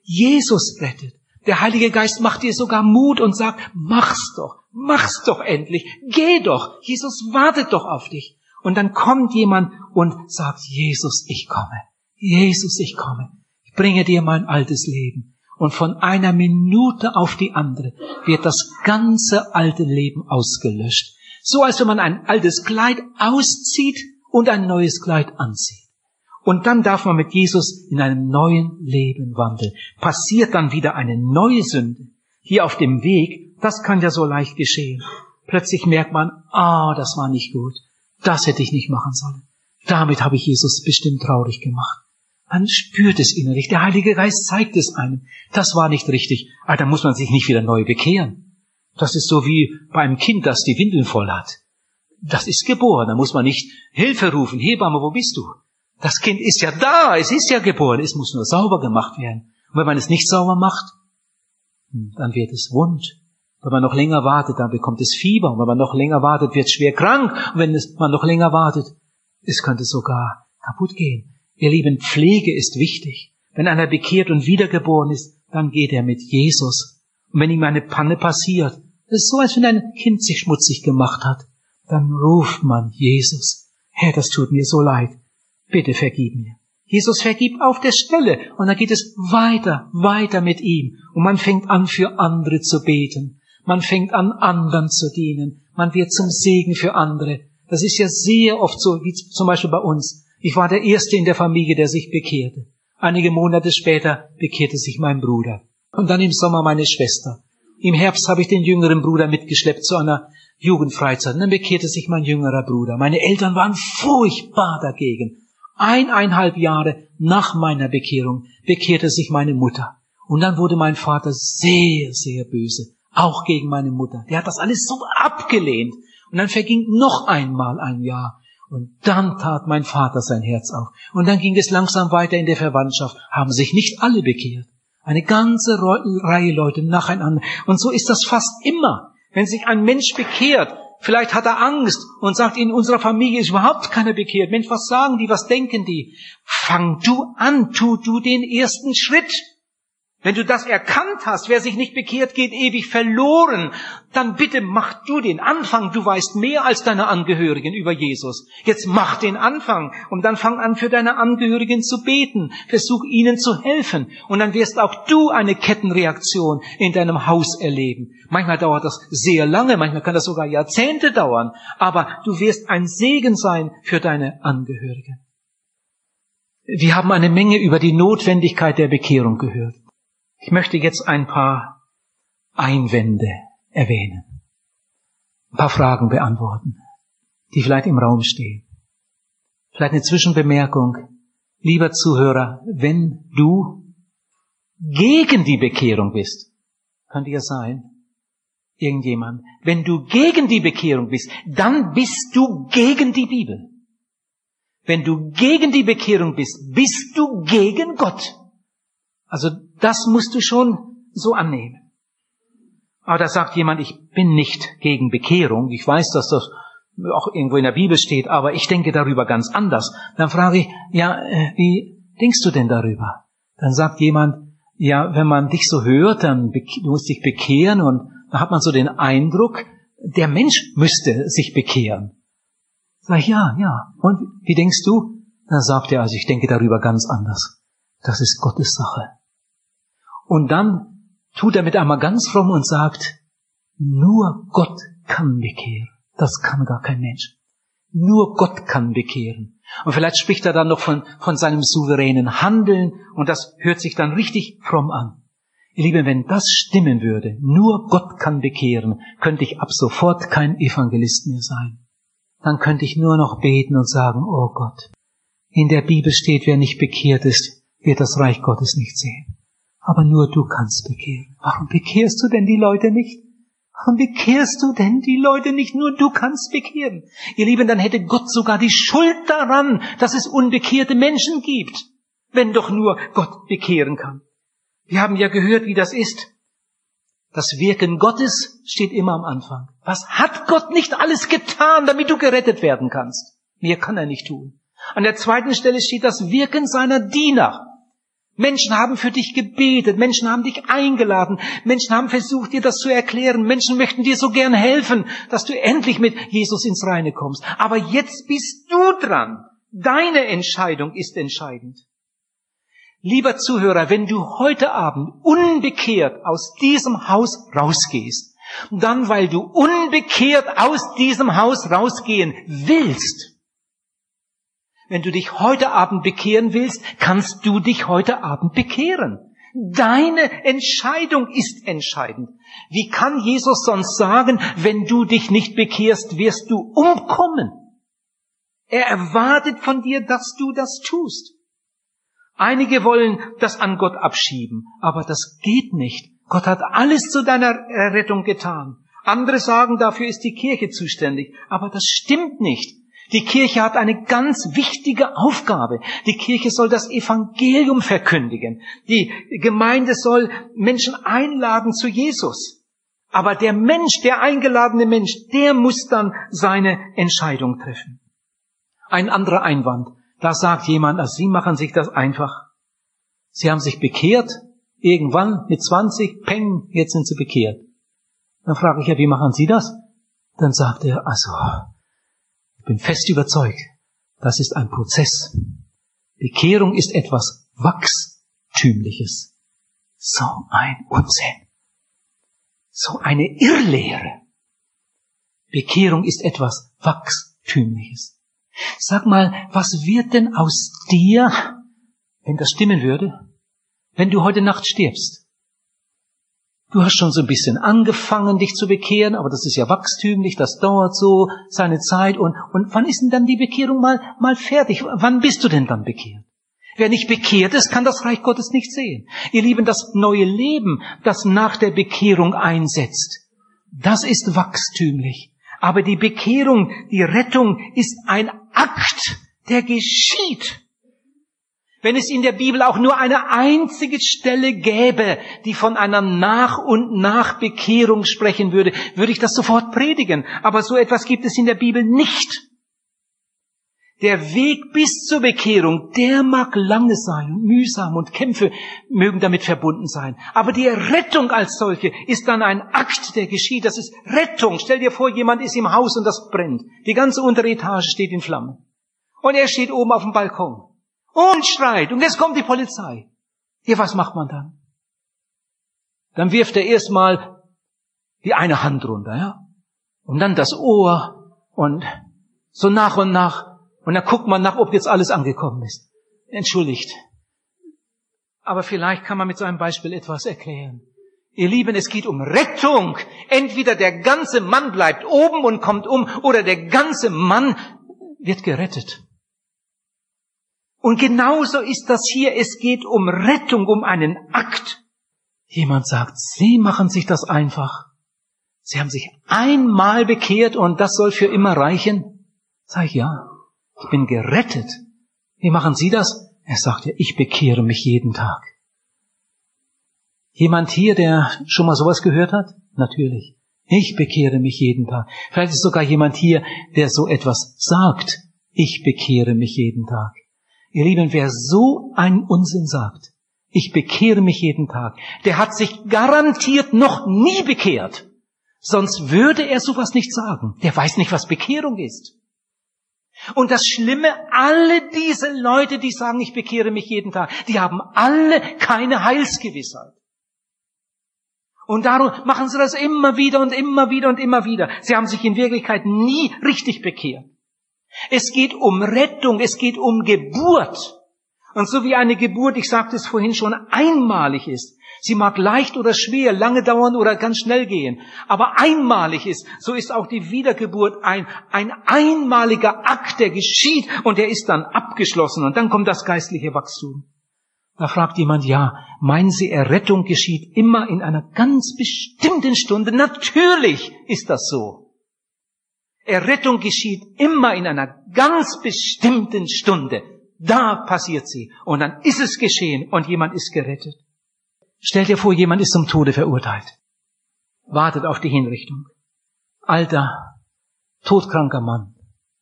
S1: Jesus rettet. Der Heilige Geist macht dir sogar Mut und sagt, mach's doch, mach's doch endlich, geh doch, Jesus wartet doch auf dich. Und dann kommt jemand und sagt, Jesus, ich komme. Jesus, ich komme. Ich bringe dir mein altes Leben. Und von einer Minute auf die andere wird das ganze alte Leben ausgelöscht. So als wenn man ein altes Kleid auszieht und ein neues Kleid anzieht. Und dann darf man mit Jesus in einem neuen Leben wandeln. Passiert dann wieder eine neue Sünde. Hier auf dem Weg, das kann ja so leicht geschehen. Plötzlich merkt man, ah, das war nicht gut. Das hätte ich nicht machen sollen. Damit habe ich Jesus bestimmt traurig gemacht. Man spürt es innerlich. Der Heilige Geist zeigt es einem. Das war nicht richtig. Aber ah, da muss man sich nicht wieder neu bekehren. Das ist so wie bei einem Kind, das die Windeln voll hat. Das ist geboren. Da muss man nicht Hilfe rufen. Hebamme, wo bist du? Das Kind ist ja da. Es ist ja geboren. Es muss nur sauber gemacht werden. Und wenn man es nicht sauber macht, hm, dann wird es wund. Wenn man noch länger wartet, dann bekommt es Fieber. Und wenn man noch länger wartet, wird es schwer krank. Und wenn man noch länger wartet, es könnte sogar kaputt gehen. Ihr Lieben, Pflege ist wichtig. Wenn einer bekehrt und wiedergeboren ist, dann geht er mit Jesus. Und wenn ihm eine Panne passiert, das ist so, als wenn ein Kind sich schmutzig gemacht hat, dann ruft man Jesus. Herr, das tut mir so leid. Bitte vergib mir. Jesus vergibt auf der Stelle und dann geht es weiter, weiter mit ihm und man fängt an für andere zu beten. Man fängt an anderen zu dienen. Man wird zum Segen für andere. Das ist ja sehr oft so, wie zum Beispiel bei uns. Ich war der Erste in der Familie, der sich bekehrte. Einige Monate später bekehrte sich mein Bruder. Und dann im Sommer meine Schwester. Im Herbst habe ich den jüngeren Bruder mitgeschleppt zu einer Jugendfreizeit. Und dann bekehrte sich mein jüngerer Bruder. Meine Eltern waren furchtbar dagegen. Eineinhalb Jahre nach meiner Bekehrung bekehrte sich meine Mutter. Und dann wurde mein Vater sehr, sehr böse. Auch gegen meine Mutter. Der hat das alles so abgelehnt. Und dann verging noch einmal ein Jahr. Und dann tat mein Vater sein Herz auf. Und dann ging es langsam weiter in der Verwandtschaft, haben sich nicht alle bekehrt. Eine ganze Reihe Leute nacheinander. Und so ist das fast immer. Wenn sich ein Mensch bekehrt, vielleicht hat er Angst und sagt, in unserer Familie ist überhaupt keiner bekehrt. Mensch, was sagen die, was denken die? Fang du an, tu du den ersten Schritt. Wenn du das erkannt hast, wer sich nicht bekehrt, geht ewig verloren, dann bitte mach du den Anfang. Du weißt mehr als deine Angehörigen über Jesus. Jetzt mach den Anfang und dann fang an, für deine Angehörigen zu beten. Versuch ihnen zu helfen und dann wirst auch du eine Kettenreaktion in deinem Haus erleben. Manchmal dauert das sehr lange, manchmal kann das sogar Jahrzehnte dauern, aber du wirst ein Segen sein für deine Angehörigen. Wir haben eine Menge über die Notwendigkeit der Bekehrung gehört. Ich möchte jetzt ein paar Einwände erwähnen, ein paar Fragen beantworten, die vielleicht im Raum stehen. Vielleicht eine Zwischenbemerkung. Lieber Zuhörer, wenn du gegen die Bekehrung bist, könnte ja sein, irgendjemand, wenn du gegen die Bekehrung bist, dann bist du gegen die Bibel. Wenn du gegen die Bekehrung bist, bist du gegen Gott. Also das musst du schon so annehmen. Aber da sagt jemand, ich bin nicht gegen Bekehrung. Ich weiß, dass das auch irgendwo in der Bibel steht, aber ich denke darüber ganz anders. Dann frage ich, ja, äh, wie denkst du denn darüber? Dann sagt jemand, ja, wenn man dich so hört, dann du musst dich bekehren und da hat man so den Eindruck, der Mensch müsste sich bekehren. Sag ich, ja, ja. Und wie denkst du? Dann sagt er, also ich denke darüber ganz anders. Das ist Gottes Sache. Und dann tut er mit einmal ganz fromm und sagt, nur Gott kann bekehren. Das kann gar kein Mensch. Nur Gott kann bekehren. Und vielleicht spricht er dann noch von, von seinem souveränen Handeln und das hört sich dann richtig fromm an. Ihr Lieben, wenn das stimmen würde, nur Gott kann bekehren, könnte ich ab sofort kein Evangelist mehr sein. Dann könnte ich nur noch beten und sagen, oh Gott, in der Bibel steht, wer nicht bekehrt ist, wird das Reich Gottes nicht sehen. Aber nur du kannst bekehren. Warum bekehrst du denn die Leute nicht? Warum bekehrst du denn die Leute nicht? Nur du kannst bekehren. Ihr Lieben, dann hätte Gott sogar die Schuld daran, dass es unbekehrte Menschen gibt, wenn doch nur Gott bekehren kann. Wir haben ja gehört, wie das ist. Das Wirken Gottes steht immer am Anfang. Was hat Gott nicht alles getan, damit du gerettet werden kannst? Mehr kann er nicht tun. An der zweiten Stelle steht das Wirken seiner Diener. Menschen haben für dich gebetet, Menschen haben dich eingeladen, Menschen haben versucht, dir das zu erklären, Menschen möchten dir so gern helfen, dass du endlich mit Jesus ins Reine kommst. Aber jetzt bist du dran. Deine Entscheidung ist entscheidend. Lieber Zuhörer, wenn du heute Abend unbekehrt aus diesem Haus rausgehst, dann weil du unbekehrt aus diesem Haus rausgehen willst, wenn du dich heute Abend bekehren willst, kannst du dich heute Abend bekehren. Deine Entscheidung ist entscheidend. Wie kann Jesus sonst sagen, wenn du dich nicht bekehrst, wirst du umkommen? Er erwartet von dir, dass du das tust. Einige wollen das an Gott abschieben, aber das geht nicht. Gott hat alles zu deiner Rettung getan. Andere sagen, dafür ist die Kirche zuständig, aber das stimmt nicht. Die Kirche hat eine ganz wichtige Aufgabe. Die Kirche soll das Evangelium verkündigen. Die Gemeinde soll Menschen einladen zu Jesus. Aber der Mensch, der eingeladene Mensch, der muss dann seine Entscheidung treffen. Ein anderer Einwand. Da sagt jemand, also Sie machen sich das einfach. Sie haben sich bekehrt, irgendwann mit 20, peng, jetzt sind Sie bekehrt. Dann frage ich ja, wie machen Sie das? Dann sagt er, also, bin fest überzeugt, das ist ein Prozess. Bekehrung ist etwas Wachstümliches. So ein Unsinn. So eine Irrlehre. Bekehrung ist etwas Wachstümliches. Sag mal, was wird denn aus dir, wenn das stimmen würde, wenn du heute Nacht stirbst? Du hast schon so ein bisschen angefangen, dich zu bekehren, aber das ist ja wachstümlich, das dauert so seine Zeit. Und, und wann ist denn dann die Bekehrung mal, mal fertig? Wann bist du denn dann bekehrt? Wer nicht bekehrt ist, kann das Reich Gottes nicht sehen. Ihr Lieben, das neue Leben, das nach der Bekehrung einsetzt, das ist wachstümlich. Aber die Bekehrung, die Rettung ist ein Akt, der geschieht. Wenn es in der Bibel auch nur eine einzige Stelle gäbe, die von einer Nach- und Nachbekehrung sprechen würde, würde ich das sofort predigen. Aber so etwas gibt es in der Bibel nicht. Der Weg bis zur Bekehrung, der mag lange sein, mühsam und Kämpfe mögen damit verbunden sein. Aber die Rettung als solche ist dann ein Akt, der geschieht. Das ist Rettung. Stell dir vor, jemand ist im Haus und das brennt. Die ganze untere Etage steht in Flammen. Und er steht oben auf dem Balkon und schreit. Und jetzt kommt die Polizei. Ja, was macht man dann? Dann wirft er erstmal die eine Hand runter, ja? Und dann das Ohr und so nach und nach und dann guckt man nach, ob jetzt alles angekommen ist. Entschuldigt. Aber vielleicht kann man mit so einem Beispiel etwas erklären. Ihr Lieben, es geht um Rettung. Entweder der ganze Mann bleibt oben und kommt um, oder der ganze Mann wird gerettet. Und genauso ist das hier. Es geht um Rettung, um einen Akt. Jemand sagt, Sie machen sich das einfach. Sie haben sich einmal bekehrt und das soll für immer reichen. Sag ich ja. Ich bin gerettet. Wie machen Sie das? Er sagt ja, ich bekehre mich jeden Tag. Jemand hier, der schon mal sowas gehört hat? Natürlich. Ich bekehre mich jeden Tag. Vielleicht ist sogar jemand hier, der so etwas sagt. Ich bekehre mich jeden Tag. Ihr Lieben, wer so einen Unsinn sagt, ich bekehre mich jeden Tag, der hat sich garantiert noch nie bekehrt. Sonst würde er sowas nicht sagen. Der weiß nicht, was Bekehrung ist. Und das Schlimme, alle diese Leute, die sagen, ich bekehre mich jeden Tag, die haben alle keine Heilsgewissheit. Und darum machen sie das immer wieder und immer wieder und immer wieder. Sie haben sich in Wirklichkeit nie richtig bekehrt. Es geht um Rettung, es geht um Geburt. Und so wie eine Geburt, ich sagte es vorhin schon, einmalig ist, sie mag leicht oder schwer, lange dauern oder ganz schnell gehen, aber einmalig ist, so ist auch die Wiedergeburt ein, ein einmaliger Akt, der geschieht und der ist dann abgeschlossen und dann kommt das geistliche Wachstum. Da fragt jemand, ja, meinen Sie, Errettung geschieht immer in einer ganz bestimmten Stunde? Natürlich ist das so. Errettung geschieht immer in einer ganz bestimmten Stunde. Da passiert sie. Und dann ist es geschehen und jemand ist gerettet. Stell dir vor, jemand ist zum Tode verurteilt. Wartet auf die Hinrichtung. Alter, todkranker Mann.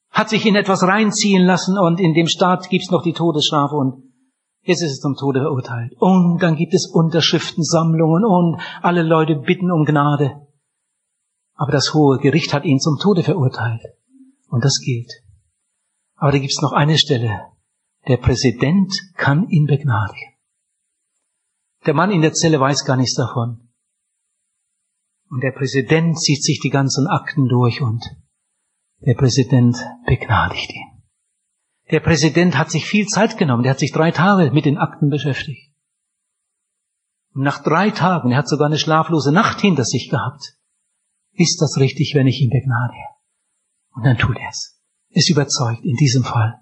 S1: Hat sich in etwas reinziehen lassen und in dem Staat gibt's noch die Todesstrafe und jetzt ist es zum Tode verurteilt. Und dann gibt es Unterschriftensammlungen und alle Leute bitten um Gnade. Aber das hohe Gericht hat ihn zum Tode verurteilt. Und das gilt. Aber da gibt's noch eine Stelle, der Präsident kann ihn begnadigen. Der Mann in der Zelle weiß gar nichts davon. Und der Präsident zieht sich die ganzen Akten durch und der Präsident begnadigt ihn. Der Präsident hat sich viel Zeit genommen. Der hat sich drei Tage mit den Akten beschäftigt. Und nach drei Tagen, er hat sogar eine schlaflose Nacht hinter sich gehabt, ist das richtig, wenn ich ihn begnadige? Und dann tut er es. Ist überzeugt in diesem Fall.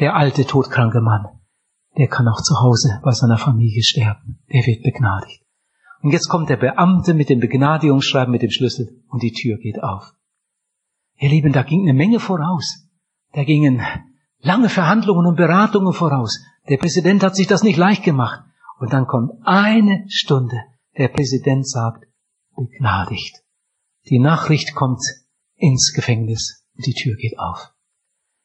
S1: Der alte, todkranke Mann, der kann auch zu Hause bei seiner Familie sterben. Der wird begnadigt. Und jetzt kommt der Beamte mit dem Begnadigungsschreiben mit dem Schlüssel und die Tür geht auf. Ihr Lieben, da ging eine Menge voraus. Da gingen lange Verhandlungen und Beratungen voraus. Der Präsident hat sich das nicht leicht gemacht. Und dann kommt eine Stunde. Der Präsident sagt, begnadigt. Die Nachricht kommt ins Gefängnis und die Tür geht auf.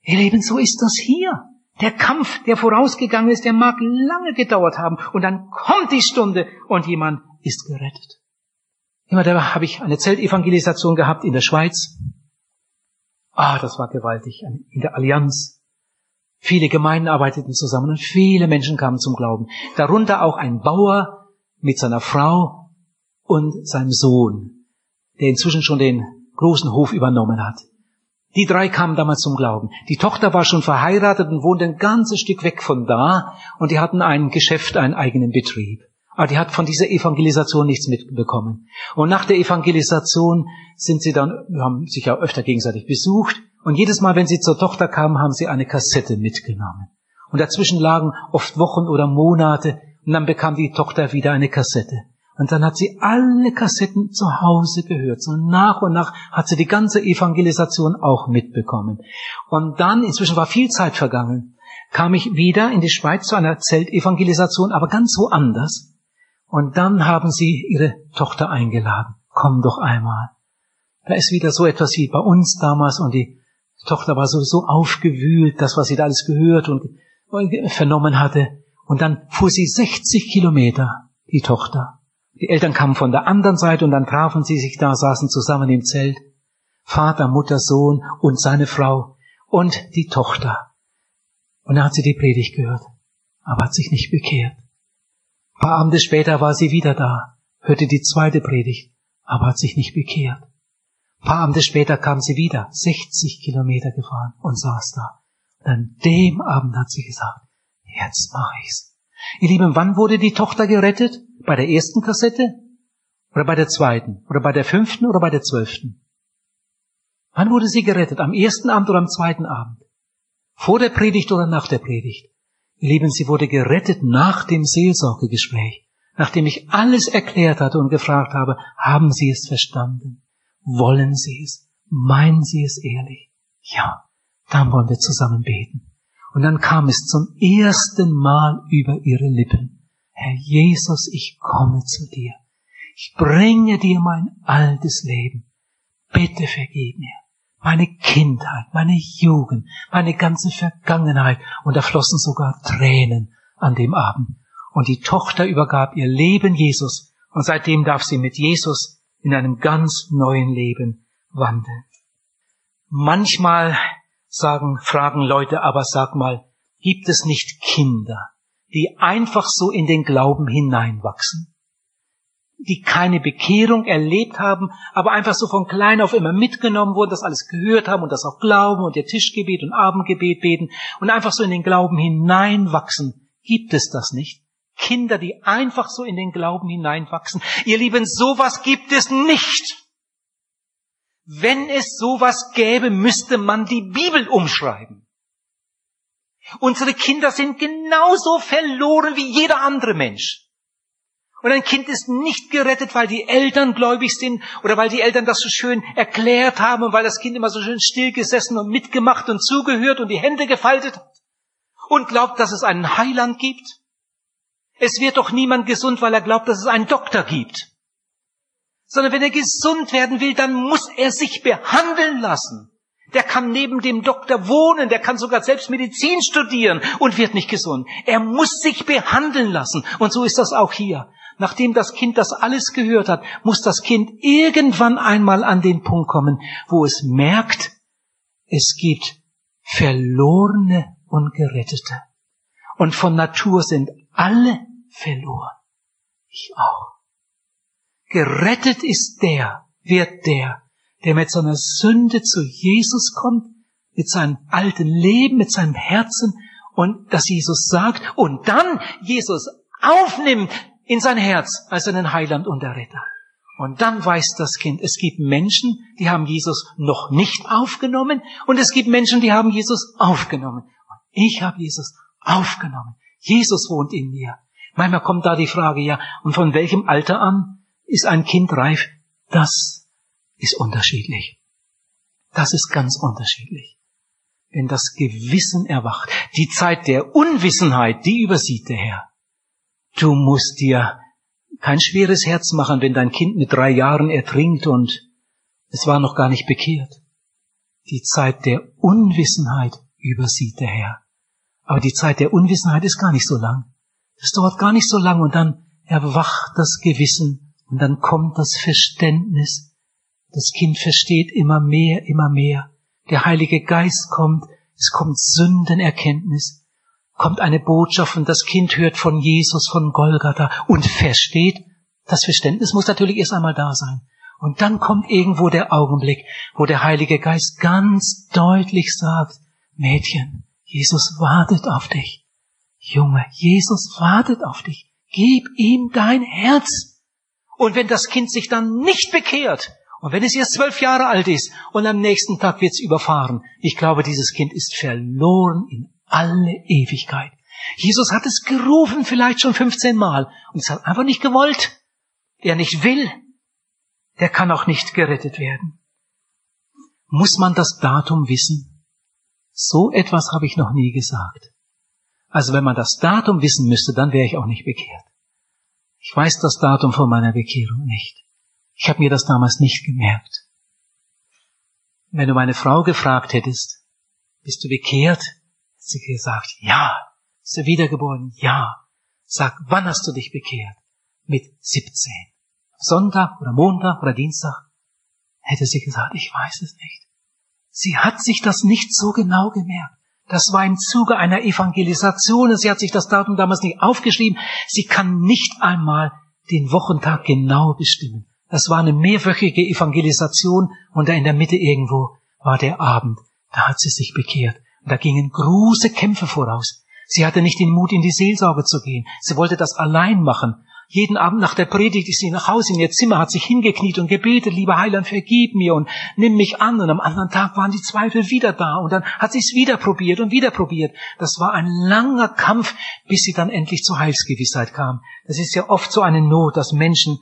S1: Ihr Leben, so ist das hier. Der Kampf, der vorausgegangen ist, der mag lange gedauert haben und dann kommt die Stunde und jemand ist gerettet. Immer da habe ich eine Zeltevangelisation gehabt in der Schweiz. Ah, das war gewaltig. In der Allianz. Viele Gemeinden arbeiteten zusammen und viele Menschen kamen zum Glauben. Darunter auch ein Bauer mit seiner Frau und seinem Sohn, der inzwischen schon den großen Hof übernommen hat. Die drei kamen damals zum Glauben. Die Tochter war schon verheiratet und wohnte ein ganzes Stück weg von da und die hatten ein Geschäft, einen eigenen Betrieb. Aber die hat von dieser Evangelisation nichts mitbekommen. Und nach der Evangelisation sind sie dann, haben sich ja öfter gegenseitig besucht und jedes Mal, wenn sie zur Tochter kamen, haben sie eine Kassette mitgenommen. Und dazwischen lagen oft Wochen oder Monate und dann bekam die Tochter wieder eine Kassette. Und dann hat sie alle Kassetten zu Hause gehört. So nach und nach hat sie die ganze Evangelisation auch mitbekommen. Und dann, inzwischen war viel Zeit vergangen, kam ich wieder in die Schweiz zu einer Zeltevangelisation, aber ganz woanders. Und dann haben sie ihre Tochter eingeladen. Komm doch einmal. Da ist wieder so etwas wie bei uns damals und die Tochter war sowieso aufgewühlt, das, was sie da alles gehört und vernommen hatte. Und dann fuhr sie 60 Kilometer, die Tochter, die Eltern kamen von der anderen Seite und dann trafen sie sich da, saßen zusammen im Zelt. Vater, Mutter, Sohn und seine Frau und die Tochter. Und dann hat sie die Predigt gehört, aber hat sich nicht bekehrt. Ein paar Abende später war sie wieder da, hörte die zweite Predigt, aber hat sich nicht bekehrt. Ein paar Abende später kam sie wieder, 60 Kilometer gefahren und saß da. Und an dem Abend hat sie gesagt, jetzt mach ich's. Ihr Lieben, wann wurde die Tochter gerettet? Bei der ersten Kassette? Oder bei der zweiten? Oder bei der fünften oder bei der zwölften? Wann wurde sie gerettet? Am ersten Abend oder am zweiten Abend? Vor der Predigt oder nach der Predigt? Ihr Lieben, sie wurde gerettet nach dem Seelsorgegespräch, nachdem ich alles erklärt hatte und gefragt habe, haben Sie es verstanden? Wollen Sie es? Meinen Sie es ehrlich? Ja, dann wollen wir zusammen beten. Und dann kam es zum ersten Mal über ihre Lippen. Herr Jesus, ich komme zu dir. Ich bringe dir mein altes Leben. Bitte vergib mir. Meine Kindheit, meine Jugend, meine ganze Vergangenheit. Und da flossen sogar Tränen an dem Abend. Und die Tochter übergab ihr Leben Jesus. Und seitdem darf sie mit Jesus in einem ganz neuen Leben wandeln. Manchmal sagen, fragen Leute, aber sag mal, gibt es nicht Kinder, die einfach so in den Glauben hineinwachsen? die keine Bekehrung erlebt haben, aber einfach so von klein auf immer mitgenommen wurden, das alles gehört haben und das auch glauben und ihr Tischgebet und Abendgebet beten und einfach so in den Glauben hineinwachsen. Gibt es das nicht? Kinder, die einfach so in den Glauben hineinwachsen. Ihr Lieben, sowas gibt es nicht. Wenn es sowas gäbe, müsste man die Bibel umschreiben. Unsere Kinder sind genauso verloren wie jeder andere Mensch. Und ein Kind ist nicht gerettet, weil die Eltern gläubig sind oder weil die Eltern das so schön erklärt haben und weil das Kind immer so schön still gesessen und mitgemacht und zugehört und die Hände gefaltet hat und glaubt, dass es einen Heiland gibt. Es wird doch niemand gesund, weil er glaubt, dass es einen Doktor gibt. Sondern wenn er gesund werden will, dann muss er sich behandeln lassen. Der kann neben dem Doktor wohnen, der kann sogar selbst Medizin studieren und wird nicht gesund. Er muss sich behandeln lassen. Und so ist das auch hier. Nachdem das Kind das alles gehört hat, muss das Kind irgendwann einmal an den Punkt kommen, wo es merkt, es gibt Verlorene und Gerettete. Und von Natur sind alle verloren. Ich auch. Gerettet ist der, wird der, der mit seiner Sünde zu Jesus kommt, mit seinem alten Leben, mit seinem Herzen und dass Jesus sagt und dann Jesus aufnimmt in sein Herz als einen Heiland und Erretter. Und dann weiß das Kind, es gibt Menschen, die haben Jesus noch nicht aufgenommen und es gibt Menschen, die haben Jesus aufgenommen. Und ich habe Jesus aufgenommen. Jesus wohnt in mir. Manchmal kommt da die Frage, ja, und von welchem Alter an ist ein Kind reif? Das ist unterschiedlich. Das ist ganz unterschiedlich. Wenn das Gewissen erwacht, die Zeit der Unwissenheit, die übersieht der Herr. Du musst dir kein schweres Herz machen, wenn dein Kind mit drei Jahren ertrinkt und es war noch gar nicht bekehrt. Die Zeit der Unwissenheit übersieht der Herr. Aber die Zeit der Unwissenheit ist gar nicht so lang. Das dauert gar nicht so lang und dann erwacht das Gewissen und dann kommt das Verständnis. Das Kind versteht immer mehr, immer mehr. Der Heilige Geist kommt, es kommt Sündenerkenntnis kommt eine Botschaft und das Kind hört von Jesus, von Golgatha und versteht. Das Verständnis muss natürlich erst einmal da sein. Und dann kommt irgendwo der Augenblick, wo der Heilige Geist ganz deutlich sagt, Mädchen, Jesus wartet auf dich. Junge, Jesus wartet auf dich. Gib ihm dein Herz. Und wenn das Kind sich dann nicht bekehrt, und wenn es erst zwölf Jahre alt ist und am nächsten Tag wird es überfahren, ich glaube, dieses Kind ist verloren in alle Ewigkeit. Jesus hat es gerufen, vielleicht schon 15 Mal, und es hat einfach nicht gewollt. Er nicht will, der kann auch nicht gerettet werden. Muss man das Datum wissen? So etwas habe ich noch nie gesagt. Also wenn man das Datum wissen müsste, dann wäre ich auch nicht bekehrt. Ich weiß das Datum von meiner Bekehrung nicht. Ich habe mir das damals nicht gemerkt. Wenn du meine Frau gefragt hättest, bist du bekehrt? sie gesagt, ja. Ist er wiedergeboren? Ja. Sag, wann hast du dich bekehrt? Mit 17. Sonntag oder Montag oder Dienstag? Hätte sie gesagt, ich weiß es nicht. Sie hat sich das nicht so genau gemerkt. Das war im Zuge einer Evangelisation. Sie hat sich das Datum damals nicht aufgeschrieben. Sie kann nicht einmal den Wochentag genau bestimmen. Das war eine mehrwöchige Evangelisation und da in der Mitte irgendwo war der Abend. Da hat sie sich bekehrt. Da gingen große Kämpfe voraus. Sie hatte nicht den Mut, in die Seelsorge zu gehen. Sie wollte das allein machen. Jeden Abend nach der Predigt ist sie nach Hause in ihr Zimmer, hat sich hingekniet und gebetet, lieber Heiland, vergib mir und nimm mich an. Und am anderen Tag waren die Zweifel wieder da und dann hat sie es wieder probiert und wieder probiert. Das war ein langer Kampf, bis sie dann endlich zur Heilsgewissheit kam. Das ist ja oft so eine Not, dass Menschen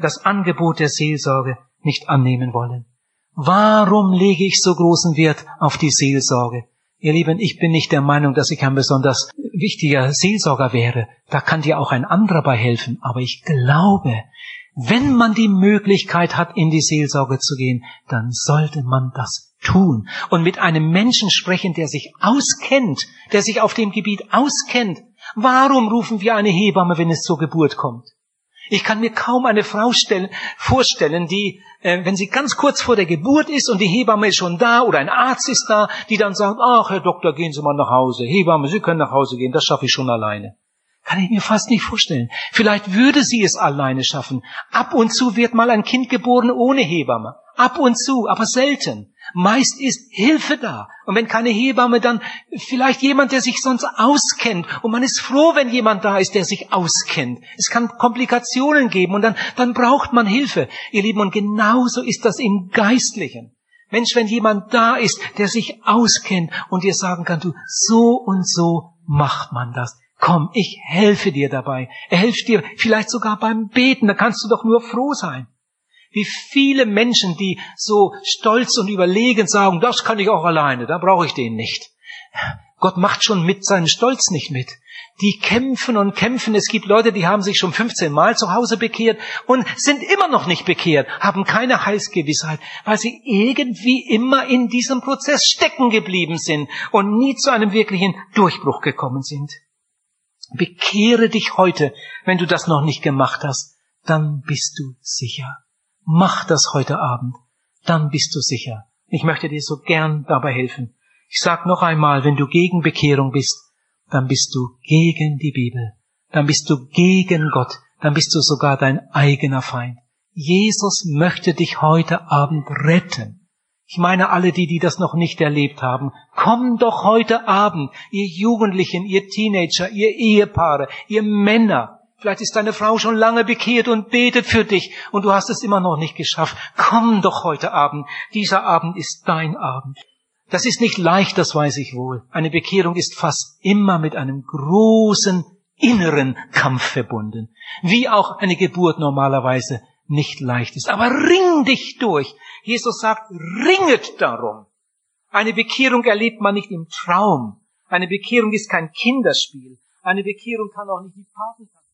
S1: das Angebot der Seelsorge nicht annehmen wollen. Warum lege ich so großen Wert auf die Seelsorge? Ihr Lieben, ich bin nicht der Meinung, dass ich ein besonders wichtiger Seelsorger wäre. Da kann dir auch ein anderer bei helfen. Aber ich glaube, wenn man die Möglichkeit hat, in die Seelsorge zu gehen, dann sollte man das tun. Und mit einem Menschen sprechen, der sich auskennt, der sich auf dem Gebiet auskennt. Warum rufen wir eine Hebamme, wenn es zur Geburt kommt? Ich kann mir kaum eine Frau stellen, vorstellen, die, äh, wenn sie ganz kurz vor der Geburt ist und die Hebamme ist schon da oder ein Arzt ist da, die dann sagt, ach Herr Doktor, gehen Sie mal nach Hause. Hebamme, Sie können nach Hause gehen, das schaffe ich schon alleine. Kann ich mir fast nicht vorstellen. Vielleicht würde sie es alleine schaffen. Ab und zu wird mal ein Kind geboren ohne Hebamme. Ab und zu, aber selten. Meist ist Hilfe da. Und wenn keine Hebamme, dann vielleicht jemand, der sich sonst auskennt. Und man ist froh, wenn jemand da ist, der sich auskennt. Es kann Komplikationen geben und dann, dann braucht man Hilfe. Ihr Lieben, und genauso ist das im Geistlichen. Mensch, wenn jemand da ist, der sich auskennt und dir sagen kann, du, so und so macht man das. Komm, ich helfe dir dabei. Er hilft dir vielleicht sogar beim Beten. Da kannst du doch nur froh sein. Wie viele Menschen, die so stolz und überlegen sagen, das kann ich auch alleine, da brauche ich den nicht. Gott macht schon mit seinen Stolz nicht mit. Die kämpfen und kämpfen. Es gibt Leute, die haben sich schon 15 Mal zu Hause bekehrt und sind immer noch nicht bekehrt, haben keine Heilsgewissheit, weil sie irgendwie immer in diesem Prozess stecken geblieben sind und nie zu einem wirklichen Durchbruch gekommen sind. Bekehre dich heute, wenn du das noch nicht gemacht hast, dann bist du sicher. Mach das heute Abend, dann bist du sicher. Ich möchte dir so gern dabei helfen. Ich sag noch einmal, wenn du gegen Bekehrung bist, dann bist du gegen die Bibel, dann bist du gegen Gott, dann bist du sogar dein eigener Feind. Jesus möchte dich heute Abend retten. Ich meine alle die, die das noch nicht erlebt haben. Komm doch heute Abend, ihr Jugendlichen, ihr Teenager, ihr Ehepaare, ihr Männer. Vielleicht ist deine Frau schon lange bekehrt und betet für dich und du hast es immer noch nicht geschafft. Komm doch heute Abend. Dieser Abend ist dein Abend. Das ist nicht leicht, das weiß ich wohl. Eine Bekehrung ist fast immer mit einem großen inneren Kampf verbunden. Wie auch eine Geburt normalerweise nicht leicht ist. Aber ring dich durch. Jesus sagt, ringet darum. Eine Bekehrung erlebt man nicht im Traum. Eine Bekehrung ist kein Kinderspiel. Eine Bekehrung kann auch nicht die Patentante